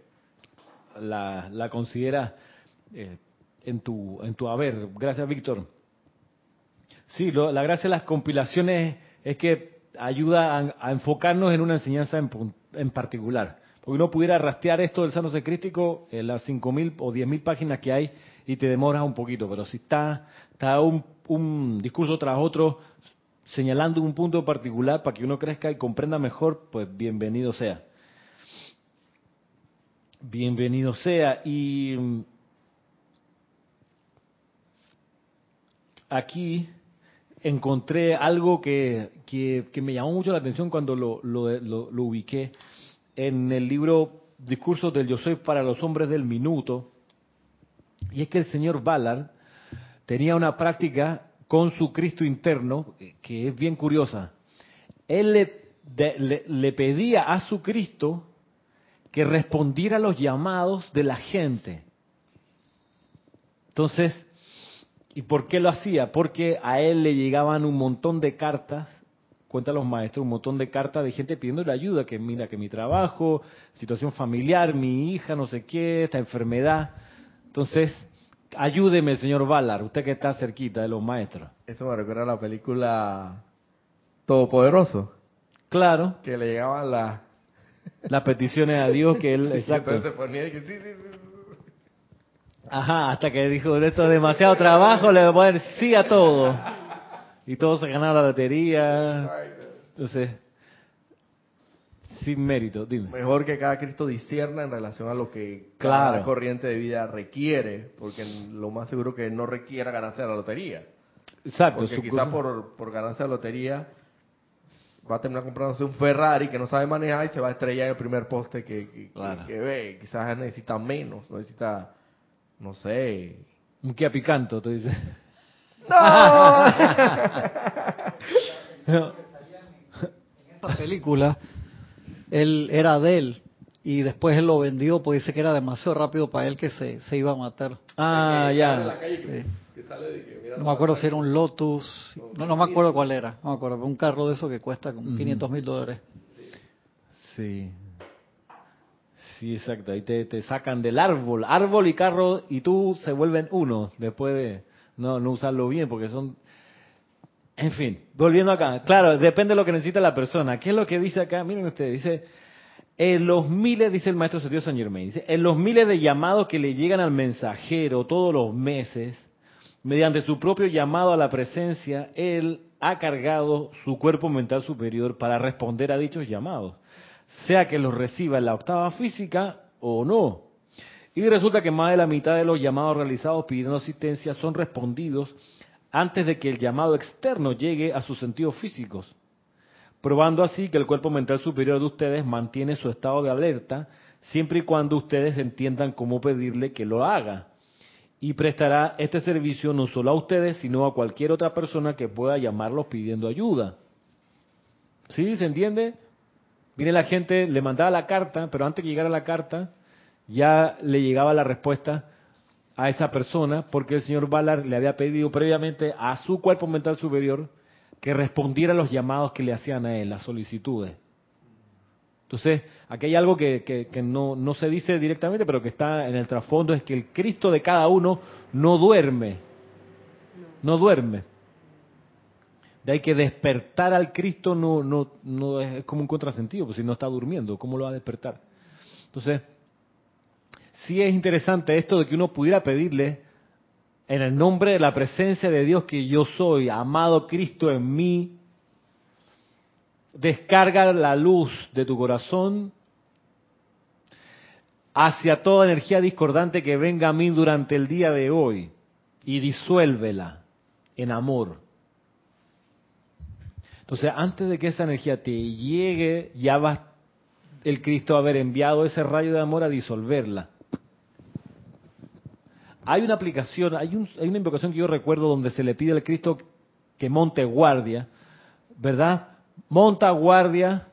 la, la considera eh, en tu en tu haber. Gracias, Víctor. Sí, lo- la gracia de las compilaciones es que ayuda a, enfocarnos en una enseñanza en, en particular. Porque uno pudiera rastrear esto del Santo Ser Crístico en las 5.000 o 10.000 páginas que hay y te demoras un poquito, pero si está, está un, un discurso tras otro señalando un punto particular para que uno crezca y comprenda mejor, pues bienvenido sea. Bienvenido sea. Y mm, aquí encontré algo que, que, que me llamó mucho la atención cuando lo, lo, lo- lo ubiqué en el libro Discursos del Yo Soy para los Hombres del Minuto. Y es que el señor Ballard tenía una práctica con su Cristo interno eh, que es bien curiosa. Él le, de- le- le pedía a su Cristo que respondiera a los llamados de la gente. Entonces, ¿y por qué lo hacía? Porque a él le llegaban un montón de cartas, cuentan los maestros, un montón de cartas de gente pidiéndole ayuda, que mira que mi trabajo, situación familiar, mi hija, no sé qué, esta enfermedad. Entonces, ayúdeme, señor Ballard, usted que está cerquita de los maestros. Eso me recuerda a la película Todopoderoso, Claro, que le llegaban las... las peticiones a Dios que él, exacto. Entonces se ponía y que sí, sí, sí. Ajá, hasta que dijo, esto es demasiado trabajo, le voy a poner sí a todo. Y todos se ganaron la lotería. Entonces, sin mérito, dime. Mejor que cada Cristo discierna en relación a lo que Claro. cada corriente de vida requiere, porque lo más seguro que no requiera ganarse la lotería. Exacto. Porque quizás por, por ganarse la lotería va a terminar comprándose un Ferrari que no sabe manejar y se va a estrellar en el primer poste que, que, que- Claro. que ve. Quizás necesita menos, necesita, no sé. Un Kia Picanto, tú dices. No. esta película, él era de él y después él lo vendió porque dice que era demasiado rápido para él que se, se iba a matar. Ah, En la ya. calle que, Sí. que sale de que, mira, No me acuerdo si era un Lotus, no, no me acuerdo cuál era, no me acuerdo, un carro de eso que cuesta como 500 mil dólares. Sí. Sí, exacto. Ahí te, te sacan del árbol. Árbol y carro y tú se vuelven uno después de no, no usarlo bien porque son... En fin, volviendo acá. Claro, depende de lo que necesita la persona. ¿Qué es lo que dice acá? Miren ustedes, dice... En los miles, dice el maestro Sergio San Germain, dice, en los miles de llamados que le llegan al mensajero todos los meses, mediante su propio llamado a la presencia, él ha cargado su cuerpo mental superior para responder a dichos llamados, sea que los reciba en la octava física o no. Y resulta que más de la mitad de los llamados realizados pidiendo asistencia son respondidos antes de que el llamado externo llegue a sus sentidos físicos probando así que el cuerpo mental superior de ustedes mantiene su estado de alerta siempre y cuando ustedes entiendan cómo pedirle que lo haga. Y prestará este servicio no solo a ustedes, sino a cualquier otra persona que pueda llamarlos pidiendo ayuda. ¿Sí? ¿Se entiende? Viene la gente, le mandaba la carta, pero antes que llegara la carta, ya le llegaba la respuesta a esa persona porque el señor Ballard le había pedido previamente a su cuerpo mental superior que respondiera a los llamados que le hacían a él, las solicitudes. Entonces, aquí hay algo que, que, no, no se dice directamente, pero que está en el trasfondo, es que el Cristo de cada uno no duerme, no duerme. De ahí que despertar al Cristo no, no, no es como un contrasentido, pues si no está durmiendo, ¿cómo lo va a despertar? Entonces, sí es interesante esto de que uno pudiera pedirle en el nombre de la presencia de Dios que yo soy, amado Cristo en mí, descarga la luz de tu corazón hacia toda energía discordante que venga a mí durante el día de hoy y disuélvela en amor. Entonces, antes de que esa energía te llegue, ya va el Cristo a haber enviado ese rayo de amor a disolverla. Hay una aplicación, hay, hay una invocación que yo recuerdo donde se le pide al Cristo que monte guardia, ¿verdad? Monta guardia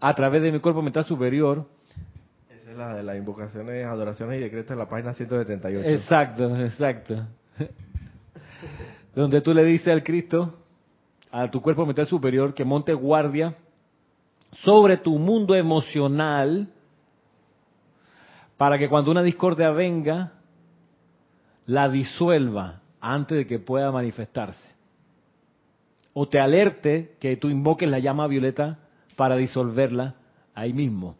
a través de mi cuerpo mental superior. Esa es la de las invocaciones, adoraciones y decretos en la página 178. Exacto, exacto. donde tú le dices al Cristo, a tu cuerpo mental superior, que monte guardia sobre tu mundo emocional para que cuando una discordia venga, la disuelva antes de que pueda manifestarse. O te alerte que tú invoques la llama violeta para disolverla ahí mismo.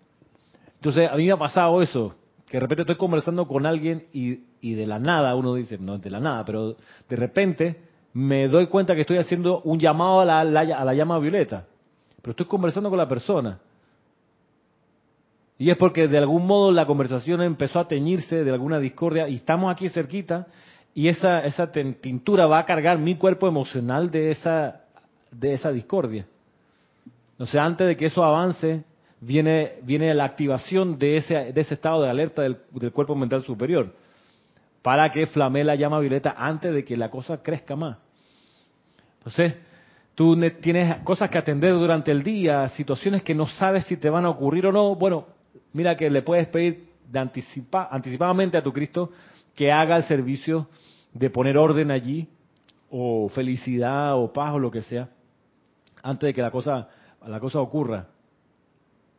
Entonces, a mí me ha pasado eso, que de repente estoy conversando con alguien y, y de la nada, uno dice, no de la nada, pero de repente me doy cuenta que estoy haciendo un llamado a la, a la llama violeta. Pero estoy conversando con la persona. Y es porque de algún modo la conversación empezó a teñirse de alguna discordia y estamos aquí cerquita y esa, esa tintura va a cargar mi cuerpo emocional de esa, de esa discordia. O sea, antes de que eso avance, viene, viene la activación de ese, de ese estado de alerta del, del cuerpo mental superior para que flame la llama violeta antes de que la cosa crezca más. Entonces, tú tienes cosas que atender durante el día, situaciones que no sabes si te van a ocurrir o no. Bueno, mira que le puedes pedir de anticipa, anticipadamente a tu Cristo que haga el servicio de poner orden allí, o felicidad, o paz, o lo que sea, antes de que la cosa, la cosa ocurra,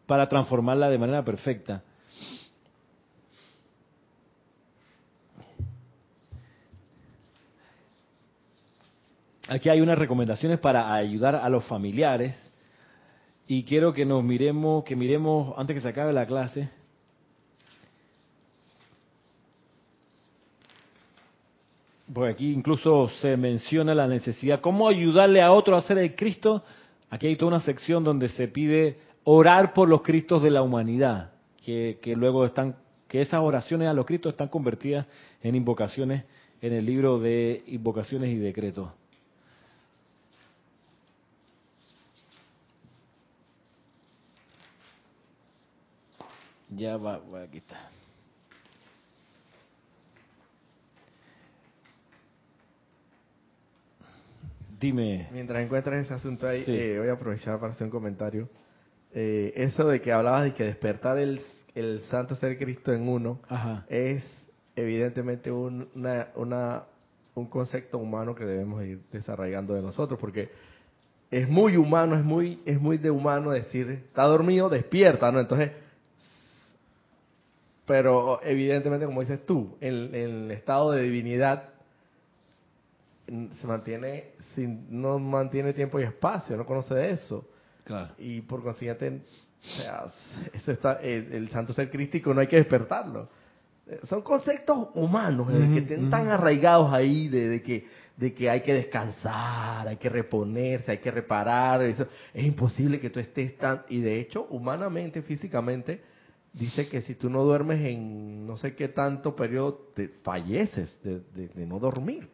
para transformarla de manera perfecta. Aquí hay unas recomendaciones para ayudar a los familiares y quiero que nos miremos, que miremos antes que se acabe la clase. Porque aquí incluso se menciona la necesidad, cómo ayudarle a otro a ser el Cristo. Aquí hay toda una sección donde se pide orar por los Cristos de la humanidad, que, que luego están, que esas oraciones a los Cristos están convertidas en invocaciones en el libro de invocaciones y decretos. Ya va, aquí está. Dime. Mientras encuentras ese asunto ahí, eh, voy a aprovechar para hacer un comentario. Eh, eso de que hablabas de que despertar el, el santo ser Cristo en uno es evidentemente un, una, una, un concepto humano que debemos ir desarrollando de nosotros, porque es muy humano, es muy, es muy de humano decir, está dormido, despierta, ¿no? Entonces, pero evidentemente, como dices tú, en, el estado de divinidad se mantiene, sin, no mantiene tiempo y espacio, no conoce de eso. Y por consiguiente, eso está, el, santo ser crístico no hay que despertarlo. Son conceptos humanos que están tan arraigados ahí de, que de que hay que descansar, hay que reponerse, hay que reparar. Eso. Es imposible que tú estés tan... Y de hecho, humanamente, físicamente, dice que si tú no duermes en no sé qué tanto periodo, te falleces de, no dormir.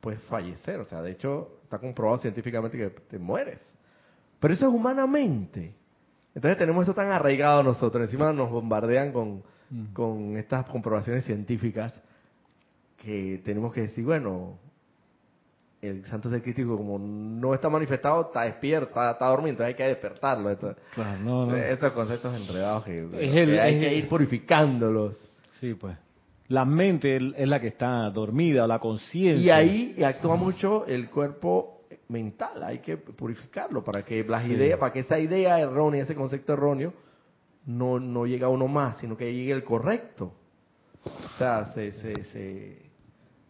Puedes fallecer, o sea, de hecho está comprobado científicamente que te mueres. Pero eso es humanamente. Entonces tenemos eso tan arraigado nosotros, encima nos bombardean con, con estas comprobaciones científicas que tenemos que decir, bueno, el santo ser crítico como no está manifestado, está despierto, está, dormido, entonces hay que despertarlo. claro, no, no. Estos conceptos enredados que, hay que ir purificándolos. Sí, pues. La mente es la que está dormida, la conciencia. Y ahí actúa mucho el cuerpo mental, hay que purificarlo para que las Sí. ideas, para que esa idea errónea, ese concepto erróneo, no, no llegue a uno más, sino que llegue el correcto. O sea, se, se, se,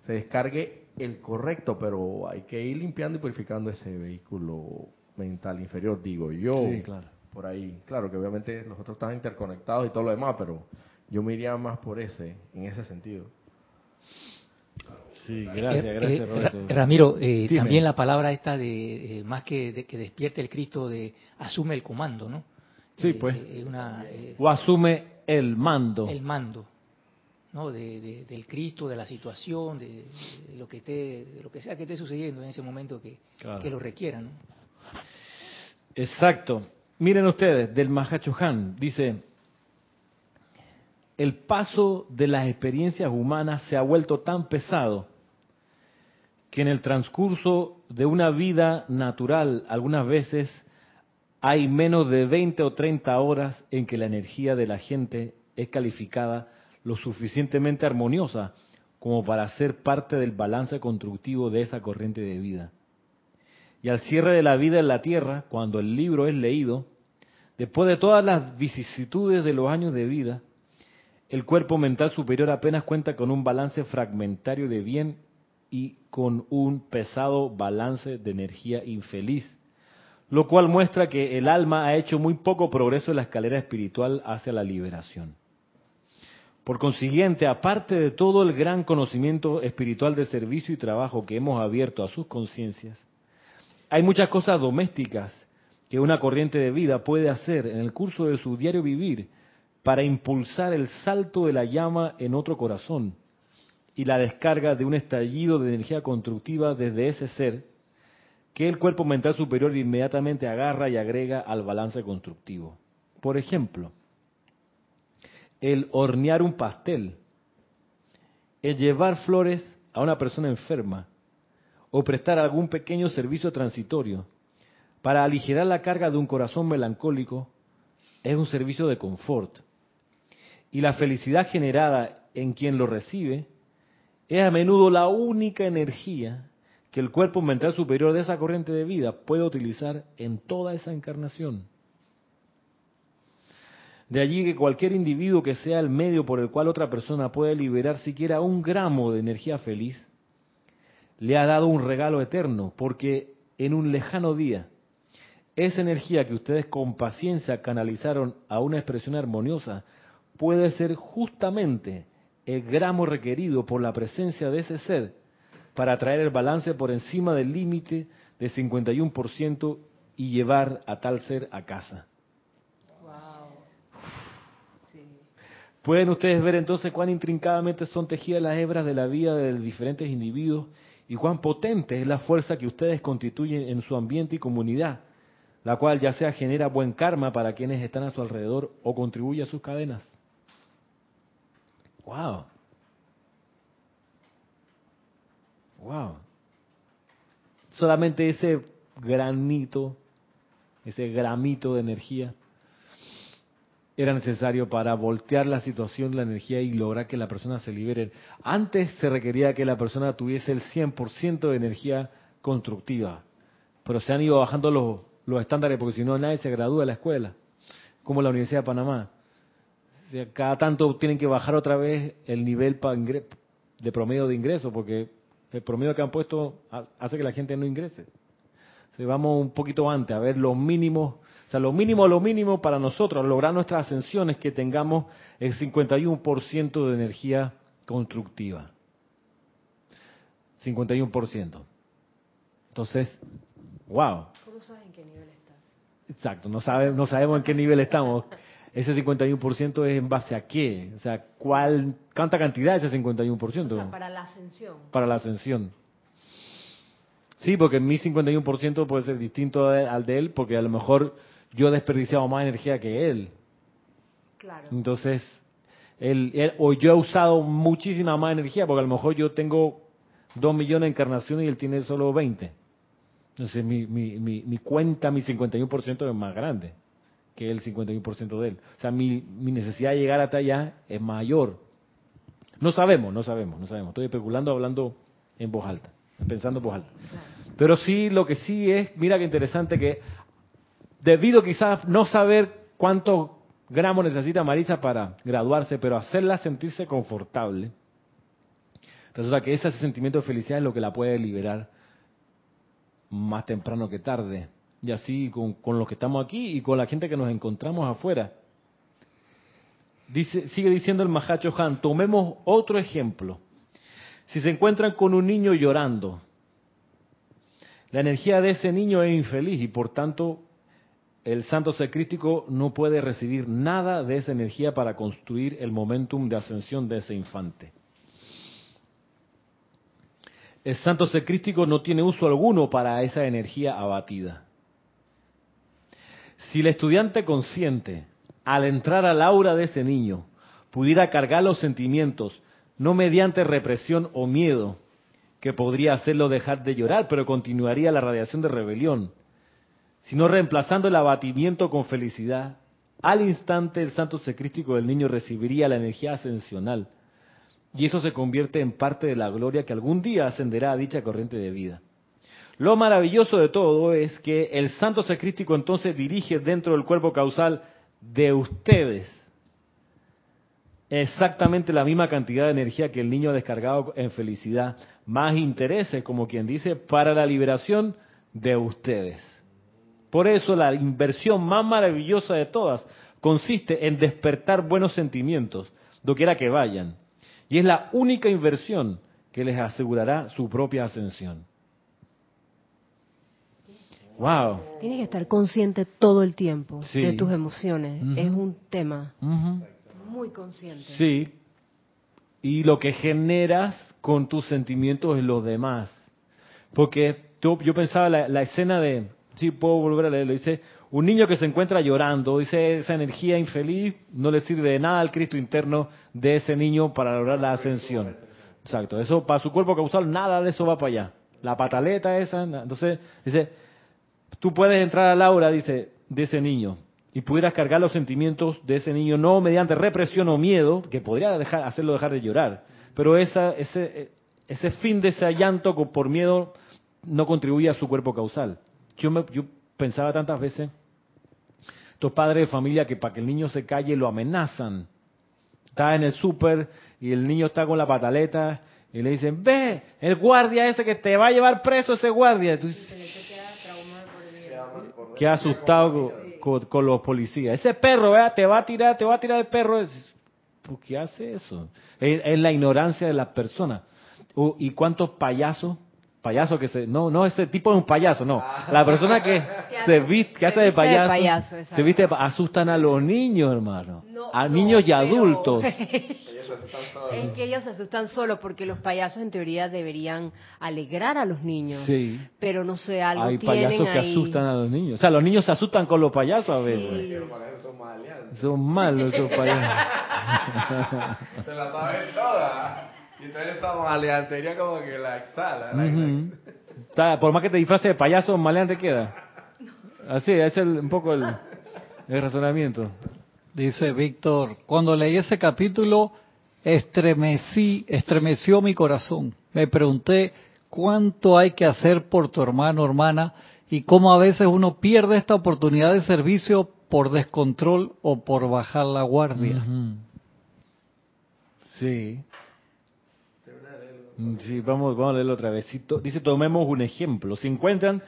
se descargue el correcto, pero hay que ir limpiando y purificando ese vehículo mental inferior, digo yo. Sí, claro. Por ahí, claro que obviamente los otros están interconectados y todo lo demás, pero yo me iría más por ese, en ese sentido. Sí, gracias, Eh, gracias, eh, Roberto. Ra- Ramiro, eh, también la palabra esta de, eh, más que de, que despierte el Cristo, de asume el comando, ¿no? Sí, Eh, pues. una, O asume el mando. el mando, ¿no? De, de- del Cristo, de la situación, de, de lo que esté, de lo que sea que esté sucediendo en ese momento que, Claro. que lo requiera, ¿no? Exacto. Miren ustedes, del Mahacho Han, dice, el paso de las experiencias humanas se ha vuelto tan pesado que en el transcurso de una vida natural algunas veces hay menos de 20 o 30 horas en que la energía de la gente es calificada lo suficientemente armoniosa como para ser parte del balance constructivo de esa corriente de vida. Y al cierre de la vida en la tierra, cuando el libro es leído, después de todas las vicisitudes de los años de vida, el cuerpo mental superior apenas cuenta con un balance fragmentario de bien y con un pesado balance de energía infeliz, lo cual muestra que el alma ha hecho muy poco progreso en la escalera espiritual hacia la liberación. Por consiguiente, aparte de todo el gran conocimiento espiritual de servicio y trabajo que hemos abierto a sus conciencias, hay muchas cosas domésticas que una corriente de vida puede hacer en el curso de su diario vivir para impulsar el salto de la llama en otro corazón y la descarga de un estallido de energía constructiva desde ese ser que el cuerpo mental superior inmediatamente agarra y agrega al balance constructivo. Por ejemplo, el hornear un pastel, el llevar flores a una persona enferma, o prestar algún pequeño servicio transitorio para aligerar la carga de un corazón melancólico es un servicio de confort. Y la felicidad generada en quien lo recibe es a menudo la única energía que el cuerpo mental superior de esa corriente de vida puede utilizar en toda esa encarnación. De allí que cualquier individuo que sea el medio por el cual otra persona puede liberar siquiera un gramo de energía feliz, le ha dado un regalo eterno, porque en un lejano día, esa energía que ustedes con paciencia canalizaron a una expresión armoniosa puede ser justamente el gramo requerido por la presencia de ese ser para traer el balance por encima del límite de 51% y llevar a tal ser a casa. Pueden ustedes ver entonces cuán intrincadamente son tejidas las hebras de la vida de diferentes individuos y cuán potente es la fuerza que ustedes constituyen en su ambiente y comunidad, la cual ya sea genera buen karma para quienes están a su alrededor o contribuye a sus cadenas. Wow. Wow. Solamente ese granito, ese gramito de energía era necesario para voltear la situación, la energía y lograr que la persona se libere. Antes se requería que la persona tuviese el 100% de energía constructiva, pero se han ido bajando los, los estándares porque si no nadie se gradúa de la escuela, como la Universidad de Panamá. O cada tanto tienen que bajar otra vez el nivel de promedio de ingreso porque el promedio que han puesto ha- hace que la gente no ingrese. O vamos un poquito antes a ver los mínimos o sea, lo mínimo, lo mínimo para nosotros, lograr nuestra ascensión es que tengamos el 51% de energía constructiva. 51%. Entonces, wow. ¿Cómo sabes en qué nivel estás? Exacto, no, sabe, no sabemos en qué nivel estamos. Ese 51% es en base a qué? O sea, ¿cuál, ¿cuánta cantidad es ese 51%? O sea, para la ascensión. para la ascensión. Sí, porque mi 51% puede ser distinto al de él, porque a lo mejor yo he desperdiciado más energía que él. Claro. Entonces, él, él- o yo he usado muchísima más energía, porque a lo mejor yo tengo 2 millones de encarnaciones y él tiene solo 20. Entonces, mi, mi, mi, mi cuenta, mi 51% es más grande que el 51% de él. O sea, mi, mi necesidad de llegar hasta allá es mayor. No sabemos, no sabemos, no sabemos. Estoy especulando hablando en voz alta, pensando en voz alta. Pero sí, lo que sí es, mira qué interesante que debido quizás no saber cuántos gramos necesita Marisa para graduarse, pero hacerla sentirse confortable, resulta que ese sentimiento de felicidad es lo que la puede liberar más temprano que tarde. Y así con, los que estamos aquí y con la gente que nos encontramos afuera. Dice, sigue diciendo el Mahacho Han, tomemos otro ejemplo. Si se encuentran con un niño llorando, la energía de ese niño es infeliz y por tanto el santo secrístico no puede recibir nada de esa energía para construir el momentum de ascensión de ese infante. El santo secrístico no tiene uso alguno para esa energía abatida. Si el estudiante consciente, al entrar al aura de ese niño, pudiera cargar los sentimientos, no mediante represión o miedo, que podría hacerlo dejar de llorar, pero continuaría la radiación de rebelión, sino reemplazando el abatimiento con felicidad, al instante el santo secrístico del niño recibiría la energía ascensional, y eso se convierte en parte de la gloria que algún día ascenderá a dicha corriente de vida. Lo maravilloso de todo es que el santo secrístico entonces dirige dentro del cuerpo causal de ustedes exactamente la misma cantidad de energía que el niño ha descargado en felicidad, más intereses, como quien dice, para la liberación de ustedes. Por eso la inversión más maravillosa de todas consiste en despertar buenos sentimientos, doquiera que vayan. Y es la única inversión que les asegurará su propia ascensión. Wow. Tienes que estar consciente todo el tiempo Sí. de tus emociones. Es un tema muy consciente. Sí. Y lo que generas con tus sentimientos en los demás. Porque tú- yo pensaba la, la escena de, sí, puedo volver a leerlo, dice, un niño que se encuentra llorando, dice, esa energía infeliz no le sirve de nada al Cristo interno de ese niño para lograr la ascensión. Exacto, eso para su cuerpo causal, nada de eso va para allá. La pataleta esa, entonces, dice, tú puedes entrar al aura, dice, de ese niño y pudieras cargar los sentimientos de ese niño no mediante represión o miedo, que podría dejar, hacerlo dejar de llorar, pero esa, ese, ese fin de ese llanto por miedo no contribuye a su cuerpo causal. Yo, me, yo pensaba tantas veces, estos padres de familia que para que el niño se calle lo amenazan. Está en el súper y el niño está con la pataleta y le dicen, ve, el guardia ese que te va a llevar preso ese guardia. Tú dices, Qué asustado con, con- con los policías. Ese perro, ¿verdad? te va a tirar, te va a tirar el perro. Es- ¿Por qué hace eso? Es, es la ignorancia de las personas. ¿Y cuántos payasos? Payasos que se... No, no, ese tipo es un payaso, no. La persona que se viste, que hace de payaso, payaso, se exacto. viste, de asustan a los niños, hermano. No, a no, niños y pero- adultos. Es que ellos se asustan solo porque los payasos en teoría deberían alegrar a los niños. Sí. Pero no sé, algo Hay tienen payasos que ahí. asustan a los niños. O sea, los niños se asustan con los payasos a veces. Sí. Son malos esos payasos. Se la saben todas. Y entonces esa maleantería como que la exhala. la- Ujú. Está- por más que te disfraces de payaso, maleante queda. Así, ese es el- un poco el, el razonamiento. Dice Víctor, cuando leí ese capítulo, estremecí, estremeció mi corazón. Me pregunté cuánto hay que hacer por tu hermano hermana y cómo a veces uno pierde esta oportunidad de servicio por descontrol o por bajar la guardia. Ujú. Sí. Mm, Sí, vamos, a leerlo otra vez. Dice, tomemos un ejemplo. Si encuentran,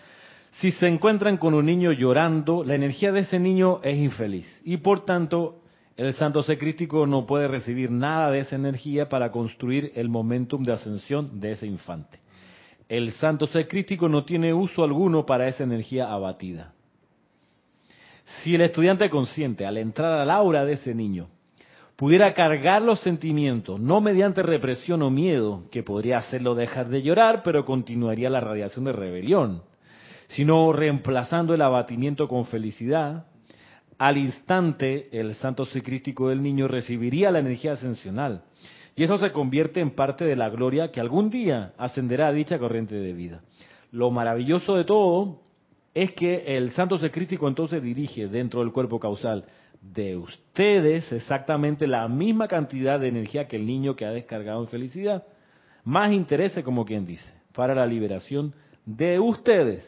si se encuentran con un niño llorando, la energía de ese niño es infeliz. Y por tanto, el santo secrístico no puede recibir nada de esa energía para construir el momentum de ascensión de ese infante. El santo secrístico no tiene uso alguno para esa energía abatida. Si el estudiante consciente, al entrar al aura de ese niño, pudiera cargar los sentimientos, no mediante represión o miedo, que podría hacerlo dejar de llorar, pero continuaría la radiación de rebelión, sino reemplazando el abatimiento con felicidad, al instante el santo secrístico del niño recibiría la energía ascensional. Y eso se convierte en parte de la gloria que algún día ascenderá a dicha corriente de vida. Lo maravilloso de todo es que el santo secrístico entonces dirige dentro del cuerpo causal de ustedes exactamente la misma cantidad de energía que el niño que ha descargado en felicidad. Más interés, como quien dice, para la liberación de ustedes.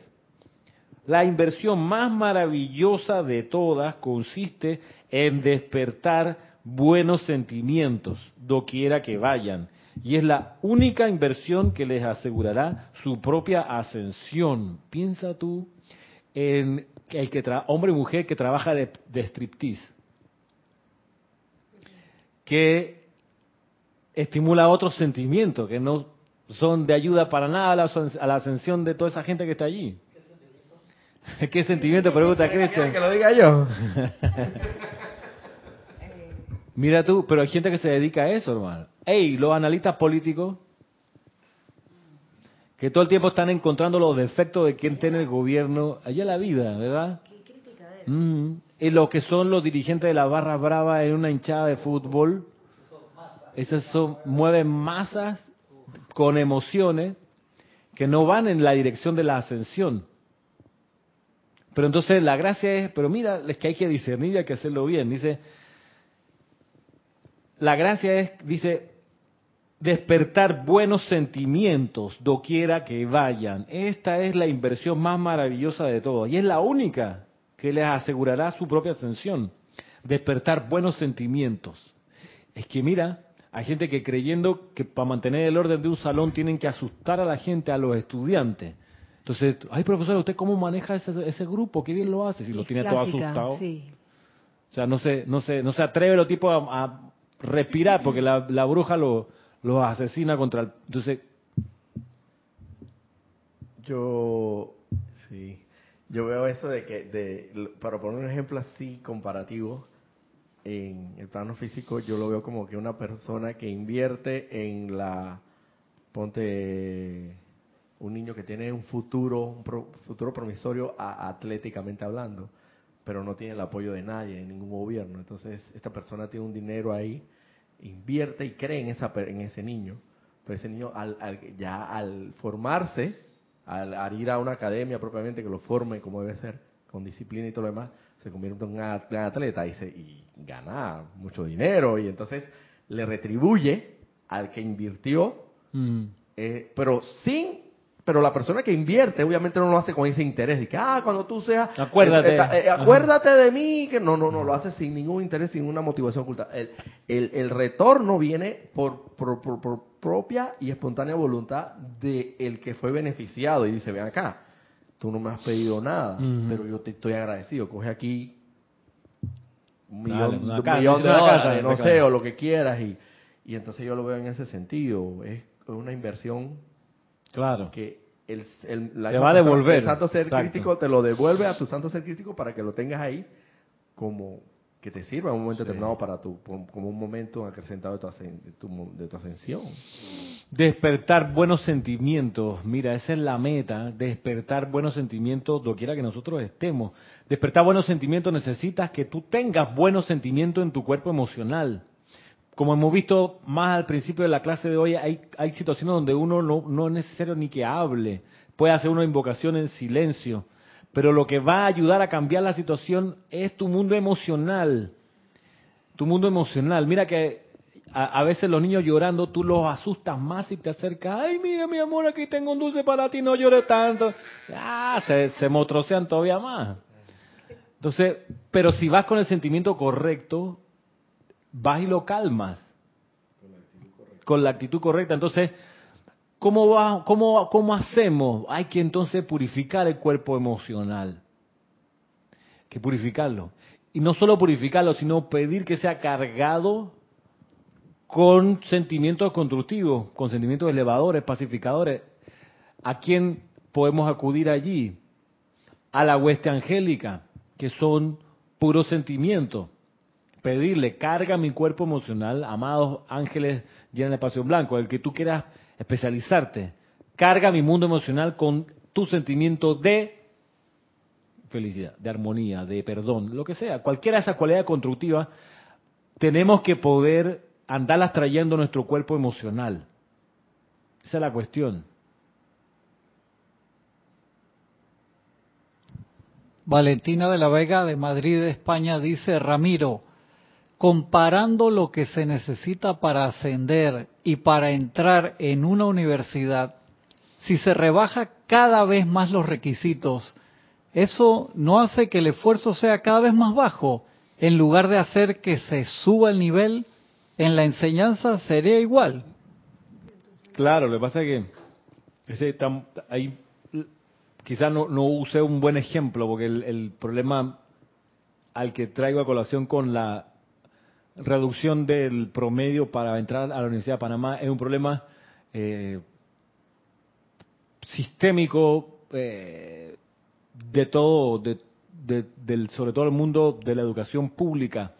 La inversión más maravillosa de todas consiste en despertar buenos sentimientos, doquiera que vayan. Y es la única inversión que les asegurará su propia ascensión. Piensa tú en el que hombre y mujer que trabaja de, de striptease, que estimula otros sentimientos que no son de ayuda para nada a la, ascensión de toda esa gente que está allí. ¿Qué sentimiento? Pregunta Cristian. Que lo diga yo. Mira tú, pero hay gente que se dedica a eso, hermano. Ey, los analistas políticos que todo el tiempo están encontrando los defectos de quien tiene el gobierno allá en la vida, ¿verdad? Y lo que son los dirigentes de la barra brava en una hinchada de fútbol, esos son, mueven masas con emociones que no van en la dirección de la ascensión. Pero entonces la gracia es, pero mira, es que hay que discernir y hay que hacerlo bien. Dice, la gracia es, dice, despertar buenos sentimientos doquiera que vayan. Esta es la inversión más maravillosa de todo y es la única que les asegurará su propia ascensión. Despertar buenos sentimientos. Es que mira, hay gente que creyendo que para mantener el orden de un salón tienen que asustar a la gente, a los estudiantes. Entonces, ay profesor, ¿usted cómo maneja ese, grupo? Qué bien lo hace si lo tiene todo asustado. O sea, no se, no se, no se atreve los tipos a, respirar porque la, la bruja lo, los asesina contra el... Entonces... Yo, sí, yo veo eso de que, de, para poner un ejemplo así comparativo, en el plano físico yo lo veo como que una persona que invierte en la, ponte un niño que tiene un futuro, un futuro promisorio atléticamente hablando, pero no tiene el apoyo de nadie, de ningún gobierno. Entonces esta persona tiene un dinero ahí invierte y cree en, esa, en ese niño. Pero ese niño al, ya al formarse, al, ir a una academia propiamente que lo forme como debe ser, con disciplina y todo lo demás, se convierte en un atleta y, se, y gana mucho dinero y entonces le retribuye al que invirtió, mm. eh, pero sin pero la persona que invierte, obviamente no lo hace con ese interés de que, ah, cuando tú seas, acuérdate, eh, eh, eh, acuérdate de mí, que no, no, no, lo hace sin ningún interés, sin una motivación oculta. El, el, retorno viene por, por, propia y espontánea voluntad de el que fue beneficiado y dice, ven acá, tú no me has pedido nada, pero yo te estoy agradecido, coge aquí un millón, de dólares, no sé, o lo que quieras y, y entonces yo lo veo en ese sentido, es una inversión Claro. Que el, el la va a devolver. El santo ser crítico te lo devuelve a tu santo ser crítico para que lo tengas ahí como que te sirva en un momento determinado para tu, como un momento acrecentado de tu, de tu, ascensión. Despertar buenos sentimientos, mira, esa es la meta, despertar buenos sentimientos doquiera que nosotros estemos. Despertar buenos sentimientos necesitas que tú tengas buenos sentimientos en tu cuerpo emocional como hemos visto más al principio de la clase de hoy, hay, hay situaciones donde uno no, no es necesario ni que hable, puede hacer una invocación en silencio, pero lo que va a ayudar a cambiar la situación es tu mundo emocional, tu mundo emocional. Mira que a, veces los niños llorando, tú los asustas más y te acercas, ay, mira mi amor, aquí tengo un dulce para ti, no llores tanto. Ah, se, se todavía más. Entonces, pero si vas con el sentimiento correcto, vas y lo calmas. Con la actitud correcta. Entonces, ¿cómo, va, cómo, ¿cómo hacemos? Hay que entonces purificar el cuerpo emocional. Hay que purificarlo. Y no solo purificarlo, sino pedir que sea cargado con sentimientos constructivos, con sentimientos elevadores, pacificadores. ¿A quién podemos acudir allí? A la hueste angélica, que son puros sentimientos pedirle, carga mi cuerpo emocional, amados ángeles llenos de pasión blanco, el que tú quieras especializarte, carga mi mundo emocional con tu sentimiento de felicidad, de armonía, de perdón, lo que sea, cualquiera de esas cualidades constructivas, tenemos que poder andarlas trayendo a nuestro cuerpo emocional. Esa es la cuestión. Valentina de la Vega de Madrid, España, dice, Ramiro, comparando lo que se necesita para ascender y para entrar en una universidad, si se rebaja cada vez más los requisitos, ¿eso no hace que el esfuerzo sea cada vez más bajo? En lugar de hacer que se suba el nivel, en la enseñanza sería igual. Claro, lo que pasa es que ese, ahí quizás no, no usé un buen ejemplo, porque el, problema al que traigo a colación con la reducción del promedio para entrar a la Universidad de Panamá es un problema eh, sistémico eh, de todo, de, del, sobre todo el mundo de la educación pública,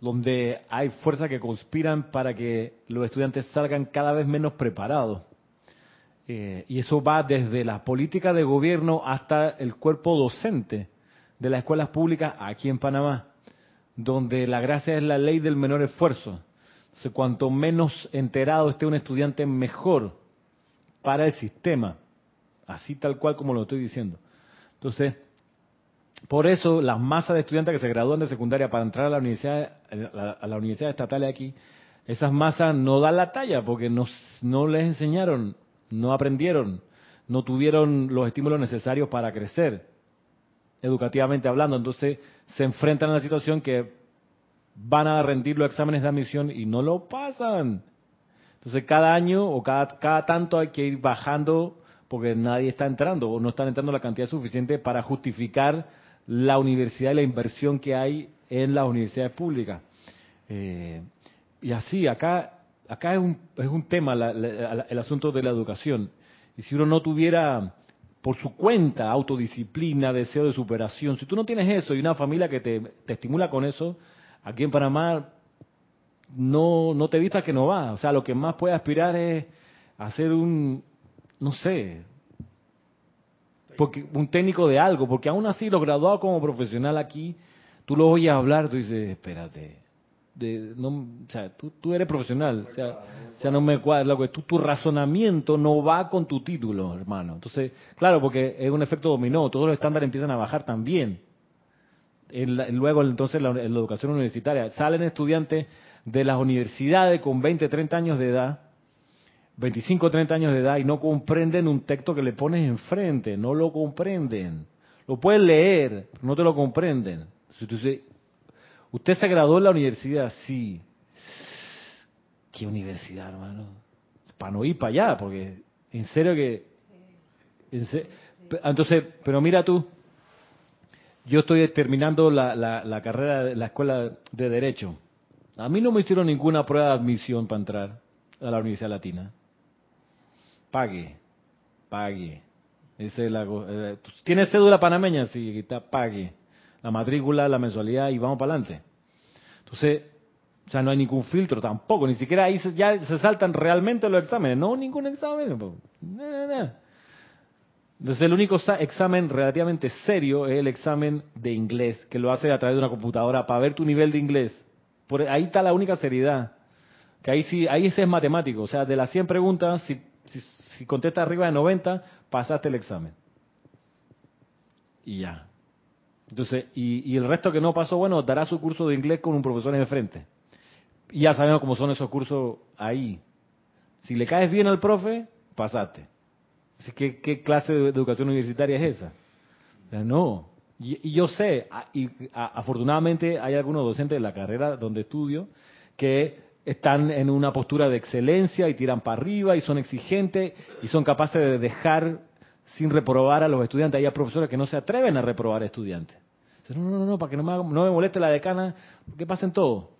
donde hay fuerzas que conspiran para que los estudiantes salgan cada vez menos preparados. Eh, y eso va desde la política de gobierno hasta el cuerpo docente de las escuelas públicas aquí en Panamá, donde la gracia es la ley del menor esfuerzo. Entonces, cuanto menos enterado esté un estudiante, mejor para el sistema. Así tal cual como lo estoy diciendo. Entonces, por eso las masas de estudiantes que se gradúan de secundaria para entrar a la universidad, a la universidad estatal aquí, esas masas no dan la talla porque no, no les enseñaron no aprendieron, no tuvieron los estímulos necesarios para crecer, educativamente hablando. Entonces se enfrentan a la situación que van a rendir los exámenes de admisión y no lo pasan. Entonces cada año o cada, cada tanto hay que ir bajando porque nadie está entrando o no están entrando la cantidad suficiente para justificar la universidad y la inversión que hay en las universidades públicas. Eh, y así, acá acá es un, es un tema el asunto de la educación. Y si uno no tuviera por su cuenta autodisciplina, deseo de superación, si tú no tienes eso y una familia que te, estimula con eso, aquí en Panamá no, no te vistas que no va. O sea, lo que más puede aspirar es hacer un, no sé, porque un técnico de algo, porque aún así los graduados como profesional aquí, tú lo oyes hablar, tú dices, espérate, no, o sea, tú, eres profesional, o sea, no me cuadra, que tu razonamiento no va con tu título, hermano. Entonces, claro, porque es un efecto dominó, todos los estándares empiezan a bajar también. luego, entonces, la, la educación universitaria, salen estudiantes de las universidades con 20, 30 años de edad, 25, 30 años de edad y no comprenden un texto que le pones enfrente, no lo comprenden. Lo pueden leer, no te lo comprenden. Entonces, Usted se graduó en la universidad, sí. ¿Qué universidad, hermano? Para no ir para allá, porque en serio que... entonces, pero mira tú, yo estoy terminando la, la, carrera de la escuela de Derecho. A mí no me hicieron ninguna prueba de admisión para entrar a la Universidad Latina. Pague, pague. Ese es la, eh, ¿Tienes cédula panameña? Sí, está, pague la matrícula, la mensualidad y vamos para adelante. Entonces, sea, no hay ningún filtro tampoco, ni siquiera ahí ya se saltan realmente los exámenes, no ningún examen. Entonces el único examen relativamente serio es el examen de inglés, que lo hace a través de una computadora para ver tu nivel de inglés. Por ahí está la única seriedad. Que ahí sí, ahí ese es matemático. O sea, de las 100 preguntas, si, si, si contestas arriba de 90, pasaste el examen. Y ya. Entonces, y, el resto que no pasó, bueno, dará su curso de inglés con un profesor en el frente. Y ya sabemos cómo son esos cursos ahí. Si le caes bien al profe, pasaste. ¿Qué, qué clase de educación universitaria es esa? No. Y, yo sé, y afortunadamente hay algunos docentes de la carrera donde estudio que están en una postura de excelencia y tiran para arriba y son exigentes y son capaces de dejar sin reprobar a los estudiantes. Hay profesores que no se atreven a reprobar a estudiantes. No, no, no, para que no me, no me moleste la decana, que pasen todo.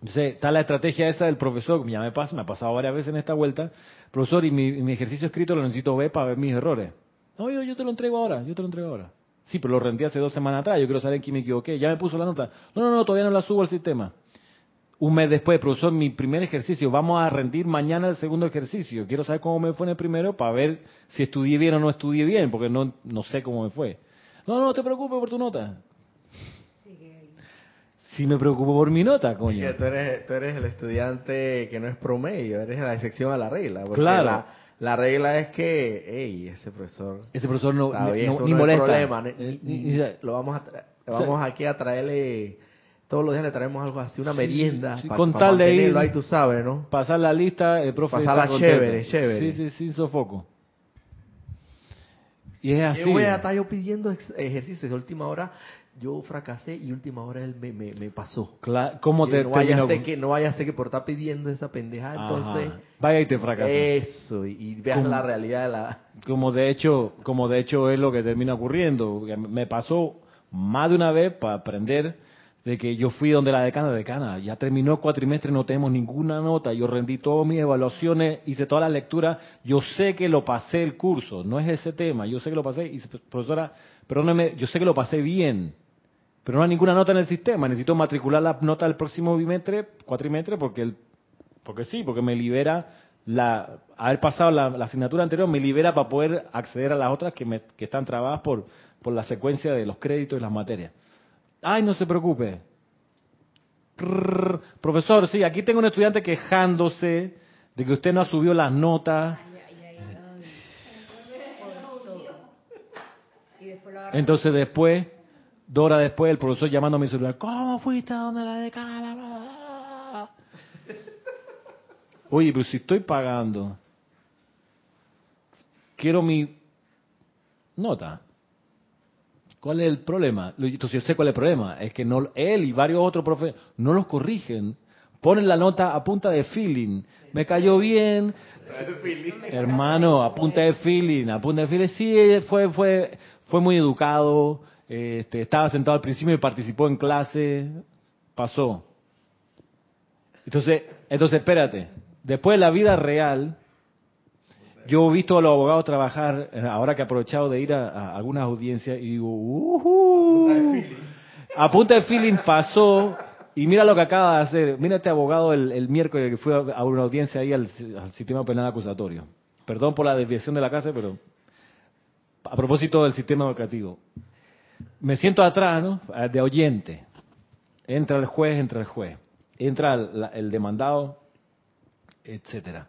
Entonces, está la estrategia esa del profesor, ya me pasa, me ha pasado varias veces en esta vuelta, profesor, y mi, ejercicio escrito lo necesito ver para ver mis errores. No, yo, yo te lo entrego ahora, yo te lo entrego ahora. Sí, pero lo rendí hace dos semanas atrás, yo quiero saber en quién me equivoqué, ya me puso la nota. No, no, no, todavía no la subo al sistema. Un mes después, profesor, mi primer ejercicio, vamos a rendir mañana el segundo ejercicio. Quiero saber cómo me fue en el primero para ver si estudié bien o no estudié bien, porque no, no sé cómo me fue. No, no te preocupes por tu nota. Sí me preocupo por mi nota, coño. tú, eres, tú eres el estudiante que no es promedio, eres la excepción a la regla. Claro. La regla es que, hey, ese profesor... Ese profesor no, ni molesta. problema, ni- Eh, ni- ni- ni- lo vamos a tra- vamos aquí a traerle... Todos los días le traemos algo así, una merienda. sí, pa- con pa tal de ir- ahí, tú sabes, ¿no? pasar la lista, el profe Pasarla chévere, chévere. Sí, sí, sin sofoco. Y es así. Yo voy a estar yo pidiendo ejercicios de última hora. Yo fracasé y última hora él me, me, me pasó. Cla- ¿Cómo Y te no vaya a ser que no vaya a ser que por estar pidiendo esa pendeja, Ajá. entonces Vaya y te fracasa. eso y, y veas la realidad de la como de hecho como de hecho es lo que termina ocurriendo me pasó más de una vez para aprender de que yo fui donde la decana decana ya terminó el cuatrimestre no tenemos ninguna nota yo rendí todas mis evaluaciones hice todas las lecturas yo sé que lo pasé el curso no es ese tema yo sé que lo pasé y profesora perdóneme yo sé que lo pasé bien pero no hay ninguna nota en el sistema necesito matricular la nota del próximo bimestre cuatrimestre porque el porque sí, porque me libera la haber pasado la, la asignatura anterior me libera para poder acceder a las otras que, me, que están trabadas por, por la secuencia de los créditos y las materias. Ay, no se preocupe. Profesor, sí, aquí tengo un estudiante quejándose de que usted no ha subido las notas. Entonces después, dos horas después, el profesor llamando a mi celular, ¿cómo fuiste a donde la decana? Oye, pero si estoy pagando, quiero mi nota. ¿Cuál es el problema? Entonces yo sé cuál es el problema. Es que no, él y varios otros profes no los corrigen. Ponen la nota a punta de feeling. Me cayó bien. Hermano, a punta de feeling, a punta de feeling. Sí, fue, fue, fue muy educado. Este, estaba sentado al principio y participó en clase. Pasó. Entonces, entonces espérate. Después de la vida real, yo he visto a los abogados trabajar, eh, ahora que he aprovechado de ir a, a algunas audiencias, y digo, "Ujú". a punta de feeling pasó, y mira lo que acaba de hacer. Mira este abogado el, el miércoles que fue a, una audiencia ahí al, al sistema penal acusatorio. Perdón por la desviación de la clase, pero a propósito del sistema educativo. Me siento atrás, ¿no? De oyente. Entra el juez, entra el juez. Entra el, el demandado, etcétera.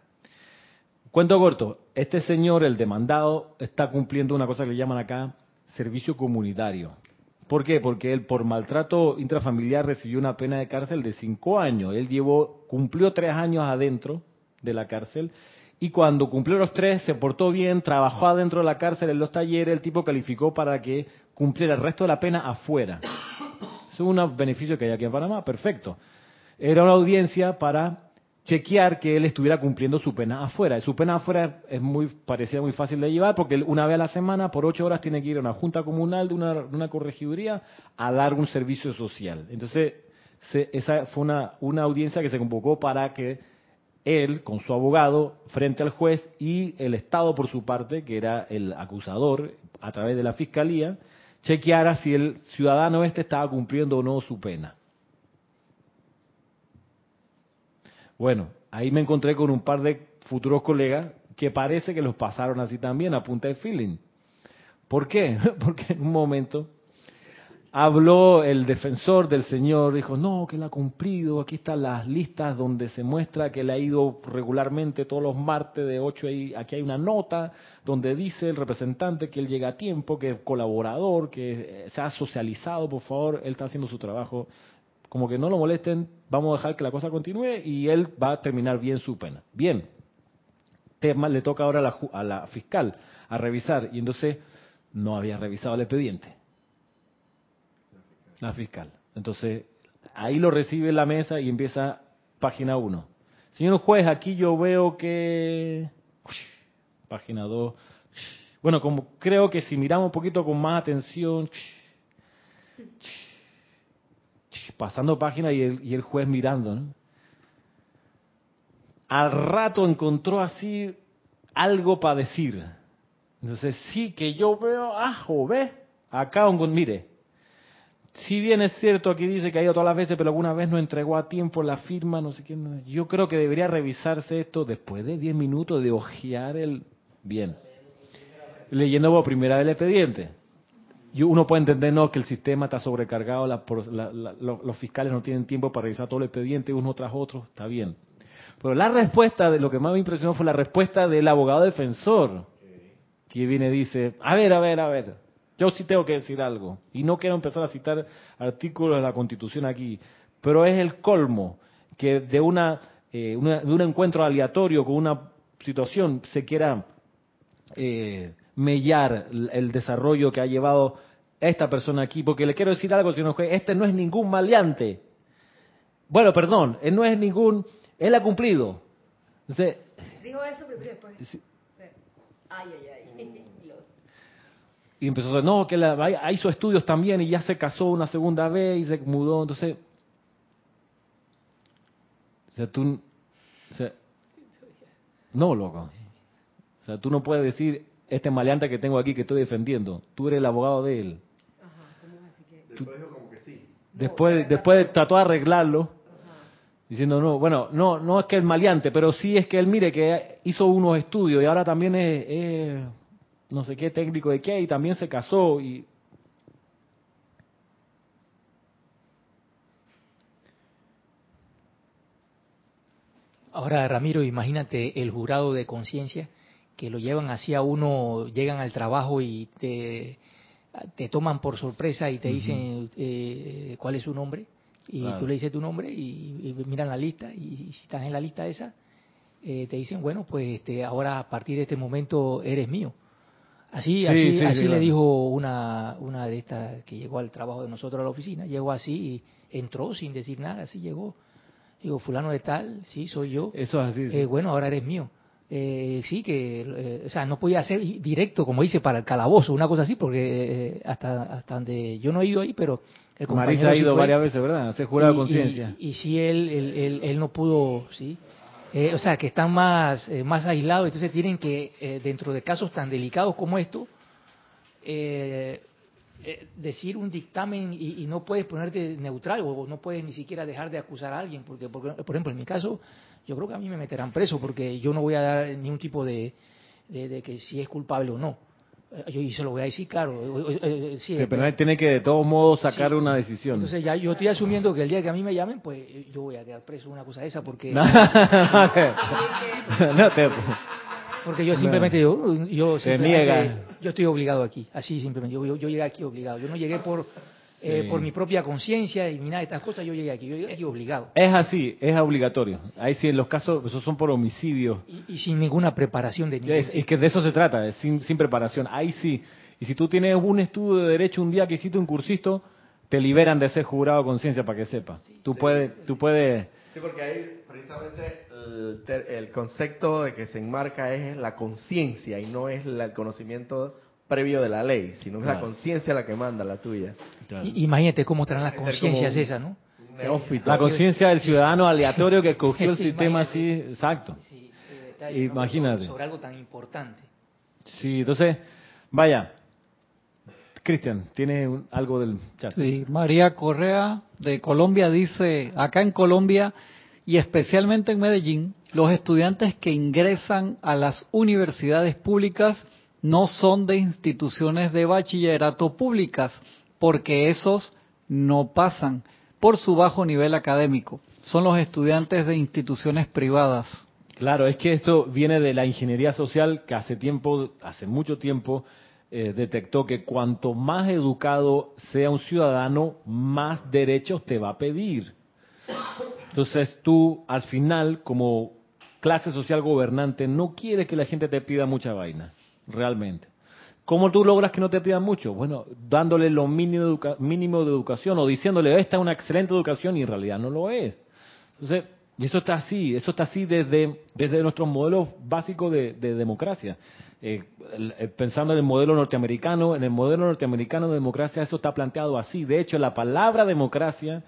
Cuento corto, este señor, el demandado, está cumpliendo una cosa que le llaman acá servicio comunitario. ¿Por qué? Porque él por maltrato intrafamiliar recibió una pena de cárcel de cinco años. Él llevó, cumplió tres años adentro de la cárcel y cuando cumplió los tres se portó bien, trabajó adentro de la cárcel en los talleres, el tipo calificó para que cumpliera el resto de la pena afuera. Eso es un beneficio que hay aquí en Panamá, perfecto. Era una audiencia para chequear que él estuviera cumpliendo su pena afuera. Su pena afuera es muy parecía muy fácil de llevar porque una vez a la semana por ocho horas tiene que ir a una junta comunal de una, una corregiduría a dar un servicio social. Entonces se- esa fue una, una audiencia que se convocó para que él, con su abogado, frente al juez y el Estado por su parte, que era el acusador, a través de la fiscalía, chequeara si el ciudadano este estaba cumpliendo o no su pena. Bueno, ahí me encontré con un par de futuros colegas que parece que los pasaron así también, a punta de feeling. ¿Por qué? Porque en un momento habló el defensor del Señor, dijo, no, que él ha cumplido, aquí están las listas donde se muestra que él ha ido regularmente todos los martes de 8, ahí, aquí hay una nota donde dice el representante que él llega a tiempo, que es colaborador, que se ha socializado, por favor, él está haciendo su trabajo, como que no lo molesten, vamos a dejar que la cosa continúe y él va a terminar bien su pena. Bien, tema le toca ahora a la, a la fiscal a revisar y entonces no había revisado el expediente. La fiscal. Entonces, ahí lo recibe la mesa y empieza página 1. Señor juez, aquí yo veo que... Página 2. Bueno, como creo que si miramos un poquito con más atención... Pasando página y el, y el juez mirando. Al rato encontró así algo para decir. Entonces, sí que yo veo, ah, ve, acá, un- mire, si bien es cierto, aquí dice que ha ido todas las veces, pero alguna vez no entregó a tiempo la firma, no sé qué. Yo creo que debería revisarse esto después de 10 minutos de ojear el... Bien. Leyendo por primera vez el expediente. Y uno puede entender no que el sistema está sobrecargado, la- la- la- lo- los fiscales no tienen tiempo para revisar todo el expediente uno tras otro, está bien. Pero la respuesta de lo que más me impresionó fue la respuesta del abogado defensor, que viene y dice, a ver, a ver, a ver, yo sí tengo que decir algo. Y no quiero empezar a citar artículos de la Constitución aquí, pero es el colmo que de una, eh, de un encuentro aleatorio con una situación se quiera eh, mellar el desarrollo que ha llevado esta persona aquí, porque le quiero decir algo, señor juez, este no es ningún maleante. Bueno, perdón, él no es ningún, él ha cumplido. Dijo eso pero después. Ay, ay, ay. Y empezó a decir, no, que la, hizo estudios también y ya se casó una segunda vez y se mudó. Entonces, o sea, tú, o sea, no, loco. O sea, tú no puedes decir, este maleante que tengo aquí que estoy defendiendo, tú eres el abogado de él. Después, después trató de arreglarlo, diciendo, no, bueno, no, no es que el maleante, pero sí es que él mire que hizo unos estudios y ahora también es, no sé qué técnico de qué y también se casó y Ahora, Ramiro, imagínate el jurado de conciencia que lo llevan así a uno, llegan al trabajo y te, te toman por sorpresa y te dicen eh, cuál es su nombre y tú le dices tu nombre y, miran la lista y, si estás en la lista esa eh, te dicen bueno pues este, ahora a partir de este momento eres mío así así así le dijo una una de estas que llegó al trabajo de nosotros a la oficina llegó así y entró sin decir nada así llegó. Digo fulano de tal sí soy yo eso es así eh, bueno ahora eres mío eh, sí, que, eh, o sea, no podía ser directo, como dice, para el calabozo, una cosa así, porque eh, hasta, hasta donde yo no he ido ahí, pero el compañero ha ido varias veces, ¿verdad? Se jura conciencia. Y, si él, él, él, no pudo, sí. o sea, que están más, más aislados, entonces tienen que, dentro de casos tan delicados como estos, decir un dictamen y, no puedes ponerte neutral o no puedes ni siquiera dejar de acusar a alguien, porque, porque por ejemplo, en mi caso, yo creo que a mí me meterán preso porque yo no voy a dar ningún tipo de, de, que si es culpable o no. Eh, yo y se lo voy a decir, claro. Eh, eh, sí, pero tiene que de todos modos sacar una decisión. Entonces ya yo estoy asumiendo que el día que a mí me llamen, pues yo voy a quedar preso una cosa esa porque... no te... Porque yo simplemente yo, yo simplemente, yo estoy obligado aquí, así simplemente. Yo, yo llegué aquí obligado. Yo no llegué por eh, por mi propia conciencia y nada de estas cosas, yo llegué aquí, yo llegué aquí obligado. Es así, es obligatorio. Ahí sí, en los casos, esos son por homicidio. Y, sin ninguna preparación de es, es, que de eso se trata, sin, sin preparación. Ahí sí. Y si tú tienes un estudio de derecho un día que hiciste un cursito, te liberan de ser jurado de conciencia para que sepas. tú puedes, tú puedes. Sí, porque ahí precisamente el, concepto de que se enmarca es la conciencia y no es el conocimiento previo de la ley, sino es la conciencia la que manda, la tuya. imagínate cómo estarán las conciencias esas, ¿no? La conciencia del ciudadano aleatorio que cogió el sistema así, exacto. Imagínate. Sobre algo tan importante. Sí, entonces, vaya. Cristian, ¿tiene algo del chat? Sí, María Correa de Colombia dice, acá en Colombia y especialmente en Medellín, los estudiantes que ingresan a las universidades públicas no son de instituciones de bachillerato públicas, porque esos no pasan por su bajo nivel académico. Son los estudiantes de instituciones privadas. Claro, es que esto viene de la ingeniería social que hace tiempo, hace mucho tiempo, eh, detectó que cuanto más educado sea un ciudadano, más derechos te va a pedir. Entonces tú, al final, como clase social gobernante, no quieres que la gente te pida mucha vaina realmente. ¿Cómo tú logras que no te pidan mucho? Bueno, dándole lo mínimo, mínimo de educación o diciéndole, esta es una excelente educación y en realidad no lo es. Entonces, y eso está así, eso está así desde, desde nuestro modelo básico de, democracia. Eh, pensando en el modelo norteamericano, en el modelo norteamericano de democracia eso está planteado así. De hecho, la palabra democracia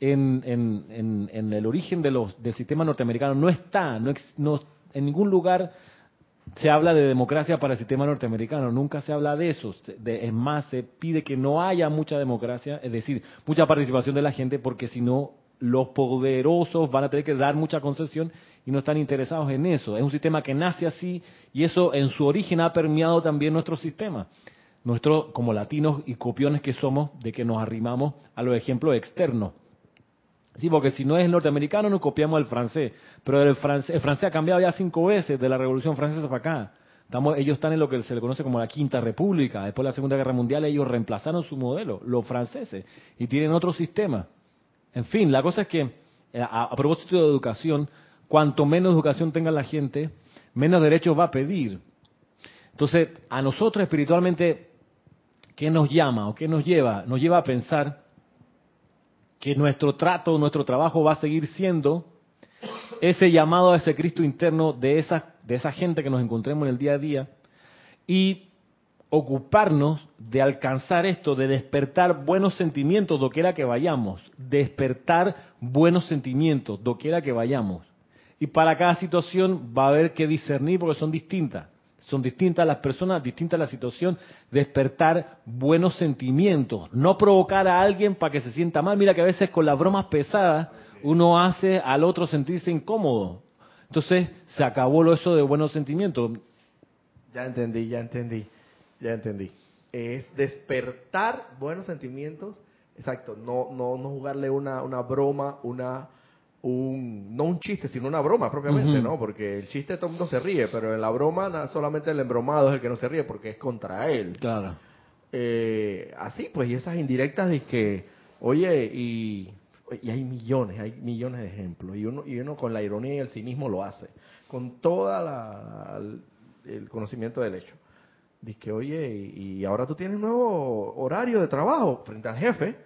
en, en, en, el origen de los, del sistema norteamericano no está, no, no en ningún lugar se habla de democracia para el sistema norteamericano, nunca se habla de eso. es más, se pide que no haya mucha democracia, es decir, mucha participación de la gente, porque si no, los poderosos van a tener que dar mucha concesión y no están interesados en eso. Es un sistema que nace así y eso en su origen ha permeado también nuestro sistema. Nuestro, como latinos y copiones que somos, de que nos arrimamos a los ejemplos externos. Sí, porque si no es norteamericano, nos copiamos al francés. Pero el francés, el francés ha cambiado ya cinco veces de la Revolución Francesa para acá. Ellos están en lo que se le conoce como la Quinta República. Después de la Segunda Guerra Mundial, ellos reemplazaron su modelo, los franceses, y tienen otro sistema. En fin, la cosa es que, eh, a, a propósito de educación, cuanto menos educación tenga la gente, menos derechos va a pedir. Entonces, a nosotros espiritualmente, ¿qué nos llama o qué nos lleva? Nos lleva a pensar que nuestro trato, nuestro trabajo va a seguir siendo ese llamado a ese Cristo interno de esa, de esa gente que nos encontremos en el día a día y ocuparnos de alcanzar esto, de despertar buenos sentimientos doquiera que vayamos, despertar buenos sentimientos doquiera que vayamos. Y para cada situación va a haber que discernir porque son distintas. Son distintas las personas, distinta la situación, despertar buenos sentimientos, no provocar a alguien para que se sienta mal. Mira que a veces con las bromas pesadas uno hace al otro sentirse incómodo. Entonces se acabó lo eso de buenos sentimientos. Ya entendí, ya entendí, ya entendí. Es despertar buenos sentimientos, exacto, no, no, no jugarle una, una broma, una un, no un chiste, sino una broma propiamente. ¿no? Porque el chiste todo el mundo se ríe, pero en la broma solamente el embromado es el que no se ríe porque es contra él. Claro. Eh, así pues, y esas indirectas de que, oye, y, y hay millones, hay millones de ejemplos, y uno, y uno con la ironía y el cinismo lo hace, con toda la, el conocimiento del hecho. Dice que, oye, y, y ahora tú tienes nuevo horario de trabajo frente al jefe,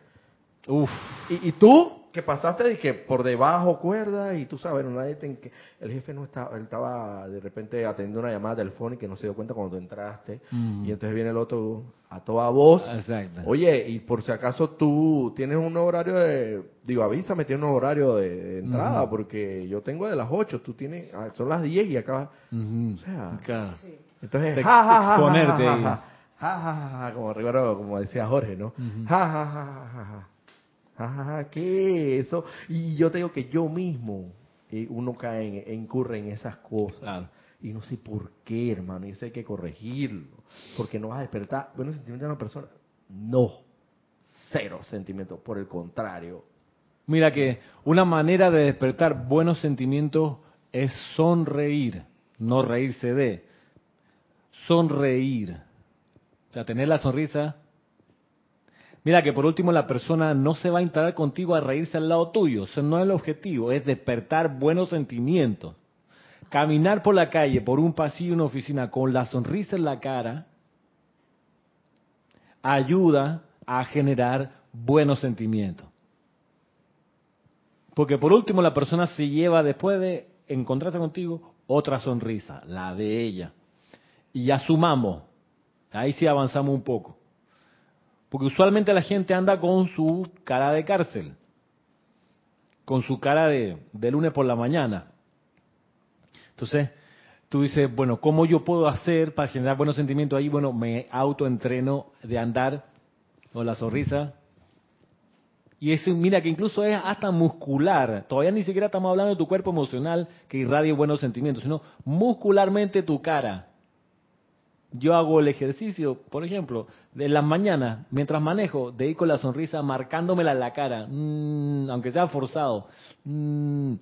Uf. y, y tú, que pasaste de que por debajo cuerda y tú sabes, nadie te, que el jefe no estaba, él estaba de repente atendiendo una llamada telefónica y no se dio cuenta cuando tú entraste y entonces viene el otro a toda voz. Exacto. Oye, y por si acaso tú tienes un horario de, digo, avísame, tienes un horario de, de entrada porque yo tengo de las 8, tú tienes, ah, son las 10 y acá, Ujú. o sea, Claro. entonces, Te- ja, ja, ja, exponerte ja, ja, ja, ja, ja, ja, como recuerdo, como decía Jorge, ¿no? Ja, ja, ja, ja, ja, ja, ja, ¿qué es eso? Y yo te digo que yo mismo, eh, uno cae, en, incurre en esas cosas. Claro. Y no sé por qué, hermano, y eso hay que corregirlo. Porque no vas a despertar buenos sentimientos de una persona. No. Cero sentimientos. Por el contrario. Mira que una manera de despertar buenos sentimientos es sonreír, no reírse de. Sonreír. O sea, tener la sonrisa. Mira que por último la persona no se va a instalar contigo a reírse al lado tuyo. Eso no es el objetivo, es despertar buenos sentimientos. Caminar por la calle, por un pasillo, una oficina, con la sonrisa en la cara, ayuda a generar buenos sentimientos. Porque por último la persona se lleva después de encontrarse contigo otra sonrisa, la de ella. Y ya sumamos, ahí sí avanzamos un poco. Porque usualmente la gente anda con su cara de cárcel, con su cara de, de lunes por la mañana. Entonces, tú dices, bueno, ¿cómo yo puedo hacer para generar buenos sentimientos ahí? Bueno, me autoentreno de andar con la sonrisa. Y eso, mira, que incluso es hasta muscular. Todavía ni siquiera estamos hablando de tu cuerpo emocional que irradie buenos sentimientos, sino muscularmente tu cara. Yo hago el ejercicio, por ejemplo, de las mañanas, mientras manejo, de ir con la sonrisa marcándomela en la cara, mm, aunque sea forzado. Mm,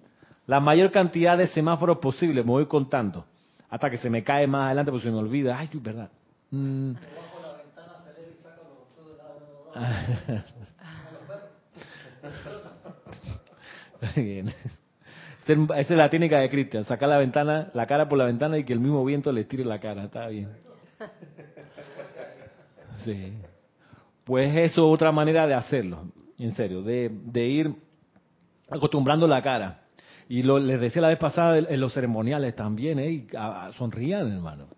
la mayor cantidad de semáforos posible, me voy contando, hasta que se me cae más adelante porque se me olvida. Ay, verdad. Mm. Bien. Esa es la técnica de Cristian, sacar la ventana, la cara por la ventana y que el mismo viento le tire la cara, está bien. Sí. Pues eso es otra manera de hacerlo, en serio, de, de ir acostumbrando la cara. Y lo, les decía la vez pasada en los ceremoniales también, ¿eh? A- sonrían, hermano.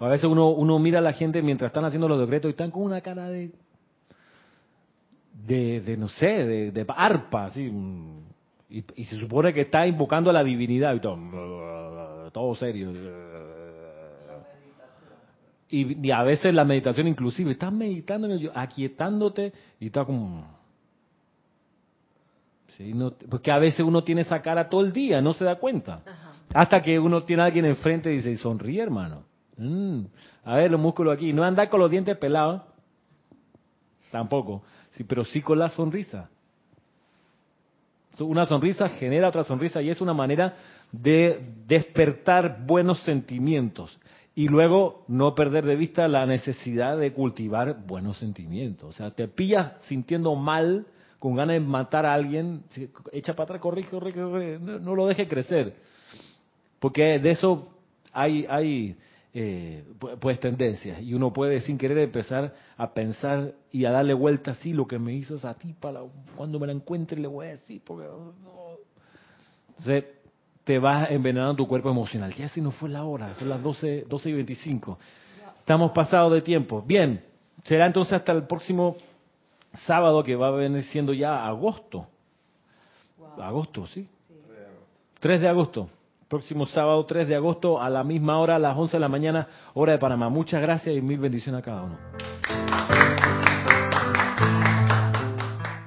A veces uno, uno mira a la gente mientras están haciendo los decretos y están con una cara de, de, de no sé, de, de arpa, así. mm, Y, y se supone que está invocando a la divinidad y todo, todo serio. Y, y a veces la meditación inclusive, estás meditando, aquietándote y está como... Sí, no- porque a veces uno tiene esa cara todo el día, no se da cuenta. Hasta que uno tiene a alguien enfrente y dice, sonríe hermano. Mm, a ver los músculos aquí. No andar con los dientes pelados. Tampoco. Sí, pero sí con la sonrisa. Una sonrisa genera otra sonrisa y es una manera de despertar buenos sentimientos y luego no perder de vista la necesidad de cultivar buenos sentimientos. O sea, te pillas sintiendo mal, con ganas de matar a alguien, echa para atrás, corre, corre, corre, no, lo deje crecer. Porque de eso hay, hay eh, pues tendencias y uno puede sin querer empezar a pensar y a darle vuelta así lo que me hizo esa tipa cuando me la encuentre le voy a decir porque entonces te vas envenenando tu cuerpo emocional. Ya si no fue la hora son las 12, 12 y 25 estamos pasados de tiempo. Bien será entonces hasta el próximo sábado que va a venir siendo ya agosto. Agosto sí. 3 de agosto. Próximo sábado 3 de agosto a la misma hora, a las 11 de la mañana, hora de Panamá. Muchas gracias y mil bendiciones a cada uno.